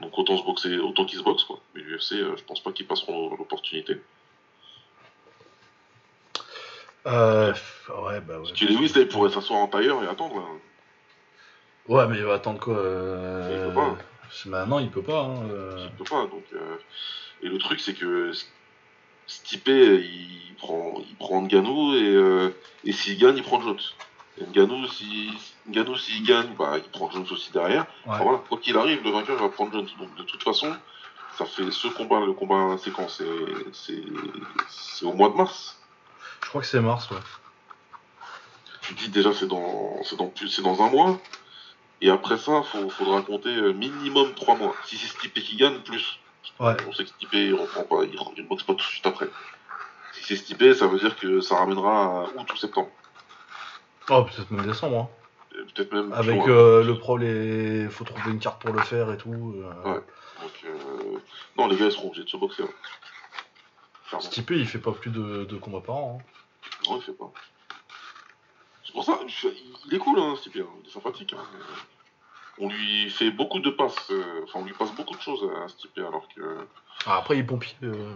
Donc autant se boxer, autant qu'ils se boxent quoi. Mais l'UFC, je pense pas qu'ils passeront l'opportunité. Euh, ouais, bah ouais. Parce que Lewis là, il pourrait s'asseoir en tailleur et attendre. là. Ouais, mais il va attendre quoi Il peut pas. non, il peut pas. Hein. Il peut pas. Donc, Et le truc, c'est que Stipe, il prend, il prend Ngannou et, euh, et s'il gagne, il prend Jones. Et Ngannou, si, Ngannou, s'il gagne, bah, il prend Jones aussi derrière. Ouais. Enfin, voilà, quoi qu'il arrive, le vainqueur va prendre Jones. Donc de toute façon, Ça fait ce combat, le combat, c'est quand C'est au mois de mars. Je crois que c'est mars, ouais. Tu dis déjà c'est dans c'est dans dans un mois. Et après ça, faut, faudra compter euh, minimum 3 mois. Si c'est Stipe qui gagne, plus. Ouais. On sait que Stipe il reprend pas, il, il boxe pas tout de suite après. Si c'est Stipe, ça veut dire que ça ramènera à août ou septembre. Oh, peut-être même décembre, hein. Et Peut-être même. Avec euh, le pro, les... faut trouver une carte pour le faire et tout. euh. Ouais. Donc, euh, non, les gars, ils seront obligés de se boxer. hein. Stipe, il fait pas plus de, de combats par an. hein. Non, il fait pas. C'est pour ça, il est cool, hein, Stipe. hein, Il est sympathique. hein, On lui fait beaucoup de passes. euh, Enfin, on lui passe beaucoup de choses à Stipe, alors que. Ah, après, il pompe. euh,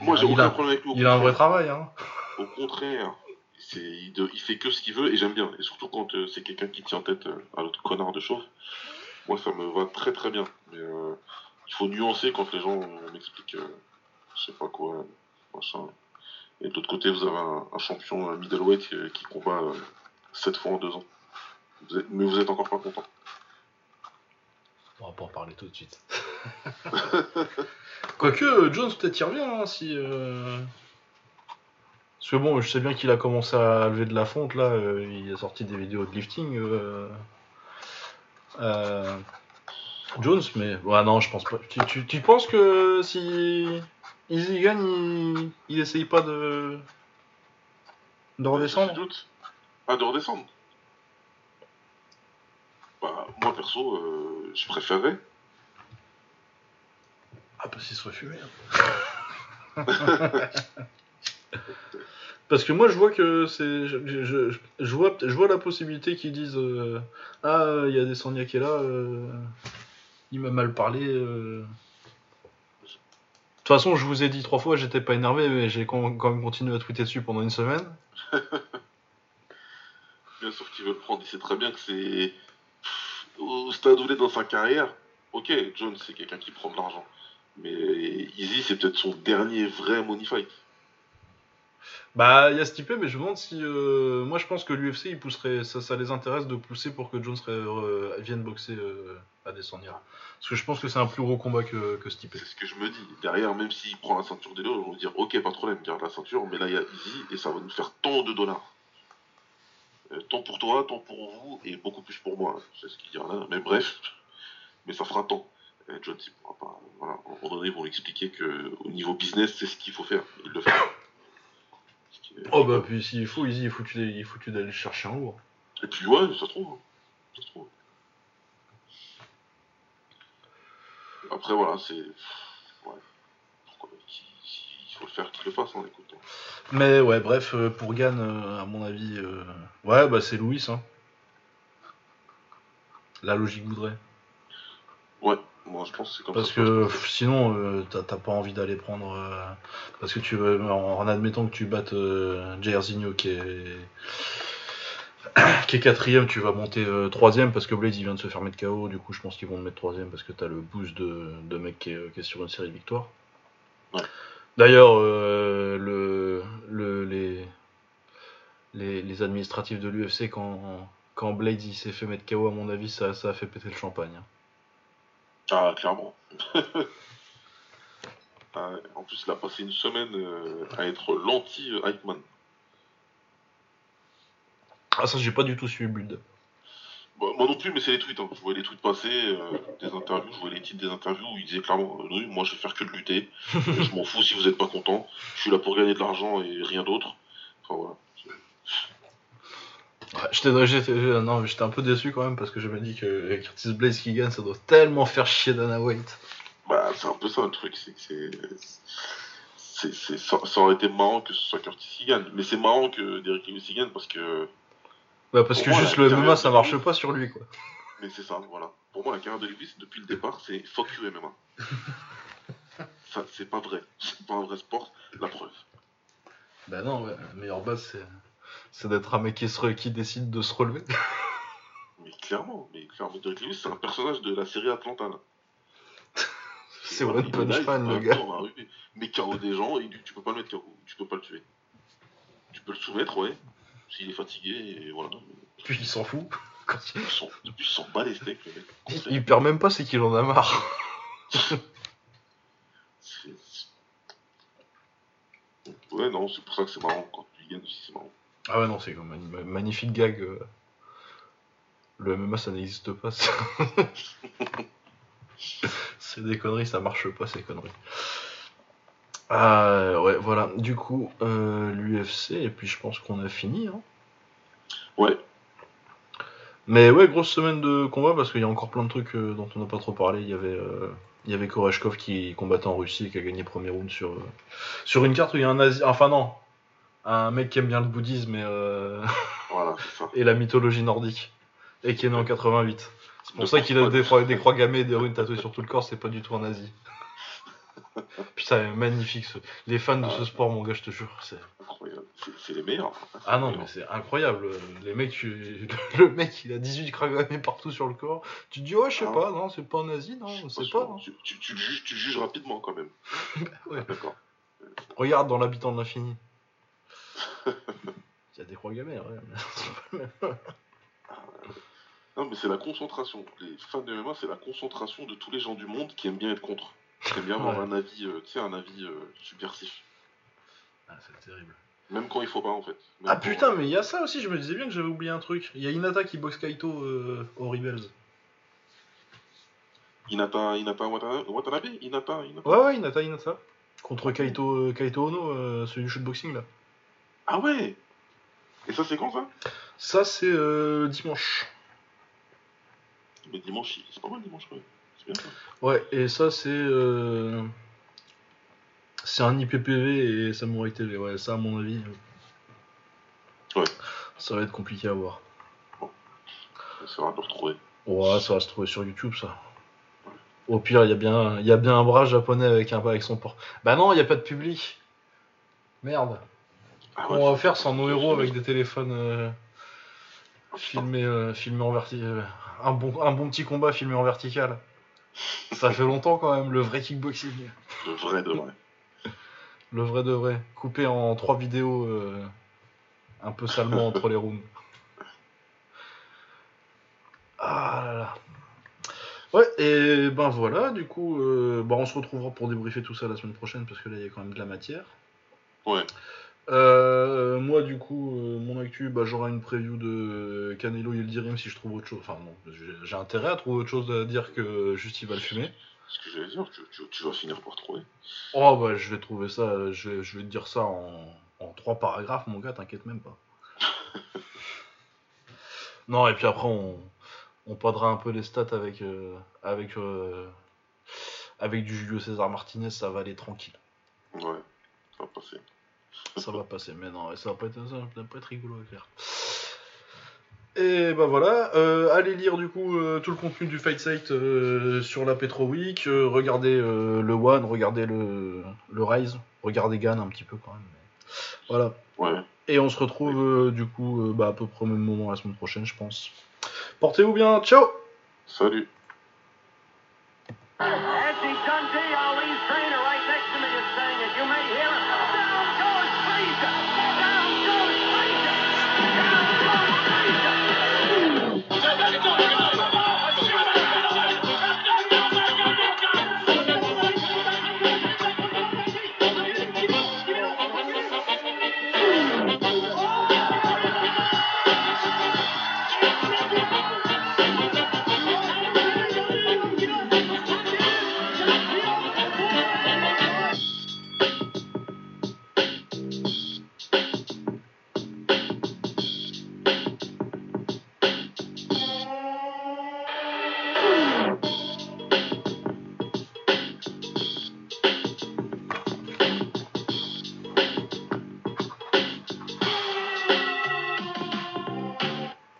Moi, j'ai il, aucun a, problème avec lui. il a un vrai travail, hein. Au contraire, c'est, il, de- il fait que ce qu'il veut et j'aime bien. Et surtout quand euh, c'est quelqu'un qui tient tête à l'autre connard de chauve. Moi, ça me va très très bien. Mais il faut nuancer quand les gens m'expliquent, je sais pas quoi, machin. Et de l'autre côté, vous avez un, un champion middleweight euh, qui combat 7 fois en 2 ans. Vous êtes- mais vous êtes encore pas content. On va pas en parler tout de suite. (laughs) Quoique, euh, Jones, peut-être il revient, hein, si... euh, Parce que bon, je sais bien qu'il a commencé à lever de la fonte, là, euh, il a sorti des vidéos de lifting. euh, euh, Jones, mais... Ouais, non, je pense pas. Tu, tu, tu penses que si Easy gagne, il, il essaye pas de... de redescendre? Doute. Ah, de redescendre Moi, perso, euh, je préférerais. Ah bah s'il se refumait. (laughs) Parce que moi je vois que c'est. Je, je, vois, je vois la possibilité qu'ils disent euh, Ah, il y a des Sonia qui est là, euh, il m'a mal parlé. De toute façon, je vous ai dit trois fois, j'étais pas énervé, mais j'ai quand même continué à tweeter dessus pendant une semaine. (laughs) Bien sûr qu'il veut le prendre, il sait très bien que c'est. Au stade où il est dans sa carrière, ok, Jones c'est quelqu'un qui prend de l'argent. Mais Easy c'est peut-être son dernier vrai money fight. Bah, il y a ce type mais je me demande si. euh, moi je pense que l'UFC, il pousserait, ça, ça les intéresse de pousser pour que Jones euh, vienne boxer euh, à Descendia. Parce que je pense que c'est un plus gros combat que, que Stipe. C'est ce que je me dis. Derrière, même s'il prend la ceinture des deux, on va dire ok, pas de problème, garde la ceinture, mais là il y a Easy et ça va nous faire tant de dollars. Euh, tant pour toi, tant pour vous et beaucoup plus pour moi. C'est ce qu'il dira là. Mais bref, mais ça fera tant. Euh, Jones il pourra pas. Voilà, à un moment donné, ils vont expliquer que au niveau business, c'est ce qu'il faut faire. Il le fait. Est- Oh bah, puis s'il faut, il faut que tu il faut que tu d'aller chercher un lourd. Et puis ouais, ça se trouve. hein. Ça se trouve. Après voilà, c'est. Ouais. Faut le faire qu'il le fasse, hein, écoute. Mais ouais, bref, euh, pour Gann, euh, à mon avis, euh, ouais, bah c'est Louis, hein. La logique voudrait. Ouais, moi je pense que c'est comme Parce ça. que pff, sinon, euh, t'as t'as pas envie d'aller prendre. euh, parce que tu veux. En, en admettant que tu battes Jairzinho qui est. (coughs) qui est quatrième, tu vas monter troisième parce que Blade il vient de se faire mettre KO. Du coup, je pense qu'ils vont le mettre troisième parce que t'as le boost de, de mec qui est, qui est sur une série de victoires. Ouais. D'ailleurs, euh, le, le, les, les, les administratifs de l'UFC, quand, quand s'est fait mettre KO, à mon avis, ça, ça a fait péter le champagne. hein. Ah, clairement. (laughs) Ah, en plus, il a passé une semaine euh, à être l'anti-Hypeman. Ah, ça, j'ai pas du tout suivi Build. Moi non plus, mais c'est les tweets. hein. Je voyais les tweets passer, euh, des interviews, je voyais les titres des interviews où il disait clairement euh, Oui, moi je vais faire que de lutter. (laughs) je m'en fous si vous êtes pas content. Je suis là pour gagner de l'argent et rien d'autre. Enfin voilà. Ouais, j'étais, j'étais, non, j'étais un peu déçu quand même parce que je me dis que Curtis Blaze qui gagne, ça doit tellement faire chier Dana White. Bah, c'est un peu ça le truc, c'est que c'est. c'est- c'est- ça, ça aurait été marrant que ce soit Curtis qui gagne. Mais c'est marrant que Derrick Lewis gagne parce que. Ouais, parce Pour que moi, juste le MMA ça marche pas sur lui quoi. Mais c'est ça, voilà. Pour moi, la carrière de Lewis, depuis le départ, c'est fuck you MMA. (laughs) ça, c'est pas vrai. C'est pas un vrai sport, la preuve. Bah non, ouais, la meilleure base c'est, c'est d'être un mec qui, se qui décide de se relever. (laughs) Mais clairement, mais clairement, Derrick Lewis, c'est un personnage de la série Atlanta. (laughs) Là. c'est One Punch Man le gars. Mais KO des gens, et tu peux pas le mettre KO, tu peux pas le tuer. Tu peux le soumettre, ouais, s'il est fatigué, et voilà. Puis il s'en fout. (laughs) Quand il- il s'en bat les steaks, le mec. Il, il perd même pas, (laughs) c'est qu'il en a marre. Ouais, non, c'est pour ça que c'est marrant. Quand tu gagnes aussi, c'est marrant. Ah ouais, non, c'est comme un ma- magnifique gag. euh. Le MMA, ça n'existe pas. ça. (laughs) c'est des conneries, ça marche pas, ces conneries. Ah ouais, voilà. Du coup, euh, l'UFC, et puis je pense qu'on a fini. Hein. Ouais, Mais ouais, grosse semaine de combat parce qu'il y a encore plein de trucs euh, dont on n'a pas trop parlé. Il y avait, euh, il y avait Koreshkov qui combattait en Russie et qui a gagné premier round sur, euh, sur une carte où il y a un Asi... Enfin non, un mec qui aime bien le bouddhisme et, voilà, (laughs) c'est ça. et la mythologie nordique et qui est né en 88. C'est pour De ça qu'il a des, croix- des croix gammées et des runes tatouées sur tout le corps, c'est pas du tout un nazi. (laughs) Putain, magnifique. Ce... Les fans de ce sport, mon gars, je te jure. c'est- Incroyable. C'est- les meilleurs. Ah non, mais c'est incroyable. Les mecs, (laughs) le mec, il a 18 croix gammées partout sur le corps. Tu te dis, ouais, je sais Ah. pas, non, c'est pas un nazi, non, c'est pas. hein. Tu, tu, juges, tu juges rapidement quand même. (laughs) Ouais. D'accord. Regarde dans l'habitant de l'infini. Il y a des croix gammées, le même. Non, mais c'est la concentration. Les fans de MMA, c'est la concentration de tous les gens du monde qui aiment bien être contre. Aiment bien avoir Ouais. un avis, euh, tu sais, un avis euh, subversif. Ah, c'est terrible. Même quand il faut pas, en fait. Même Ah quand- putain, mais il y a ça aussi, je me disais bien que j'avais oublié un truc. Il y a Inata qui boxe Kaito euh, au Rebels. Inata, Inata Watanabe, Watanabe? Inata, Inata. Ouais, ouais, Inata, Inata. Contre Kaito, euh, Kaito Ono, euh, celui du shootboxing là. Ah ouais Et ça, c'est quand ça? Ça, c'est euh, dimanche. Mais dimanche, c'est pas mal dimanche, ouais. C'est bien ça. Ouais, et ça, c'est. euh, C'est un IPPV et Samurai TV. Ouais, ça, à mon avis. euh, Ouais. Ça va être compliqué à voir. Ça va retrouver. Ouais, ça va se trouver sur YouTube, ça. Au pire, il y, a bien- y a bien un bras japonais avec, un, avec son port. Bah non, il n'y a pas de public. Merde. Ah On va faire sans nos héros avec des téléphones euh, filmés, euh, filmés en vertical. Un bon, un bon petit combat filmé en vertical. Ça fait longtemps quand même, le vrai kickboxing. De vrai, de vrai. Le vrai de vrai. Coupé en trois vidéos euh, un peu salement entre les rounds. Ah là là. Ouais, et ben voilà, du coup, euh, bah on se retrouvera pour débriefer tout ça la semaine prochaine parce que là il y a quand même de la matière. Ouais. Euh, moi, du coup, euh, mon actu, bah, j'aurai une preview de Canelo Yildirim si je trouve autre chose. Enfin, non, j'ai- intérêt à trouver autre chose à dire que juste il va le fumer. Ce que j'allais dire, tu, tu- tu vas finir par trouver. Oh, bah, je vais trouver ça, je vais, je vais te dire ça en, en trois paragraphes, mon gars, t'inquiète même pas. (laughs) non, et puis après, on, on padera un peu les stats avec, euh, avec, avec du Julio César Martinez, ça va aller tranquille. Ouais, ça va passer. Ça va passer, mais non, ça va pas être, ça va pas être rigolo à faire. Et bah voilà, euh, allez lire du coup euh, tout le contenu du Fight Site euh, sur la Petro Week, regardez le One, regardez le, le Rise, regardez Gann un petit peu quand même. mais Voilà. Ouais. Et on se retrouve du coup bah, à peu près au même moment la semaine prochaine, je pense. Portez-vous bien, ciao Salut.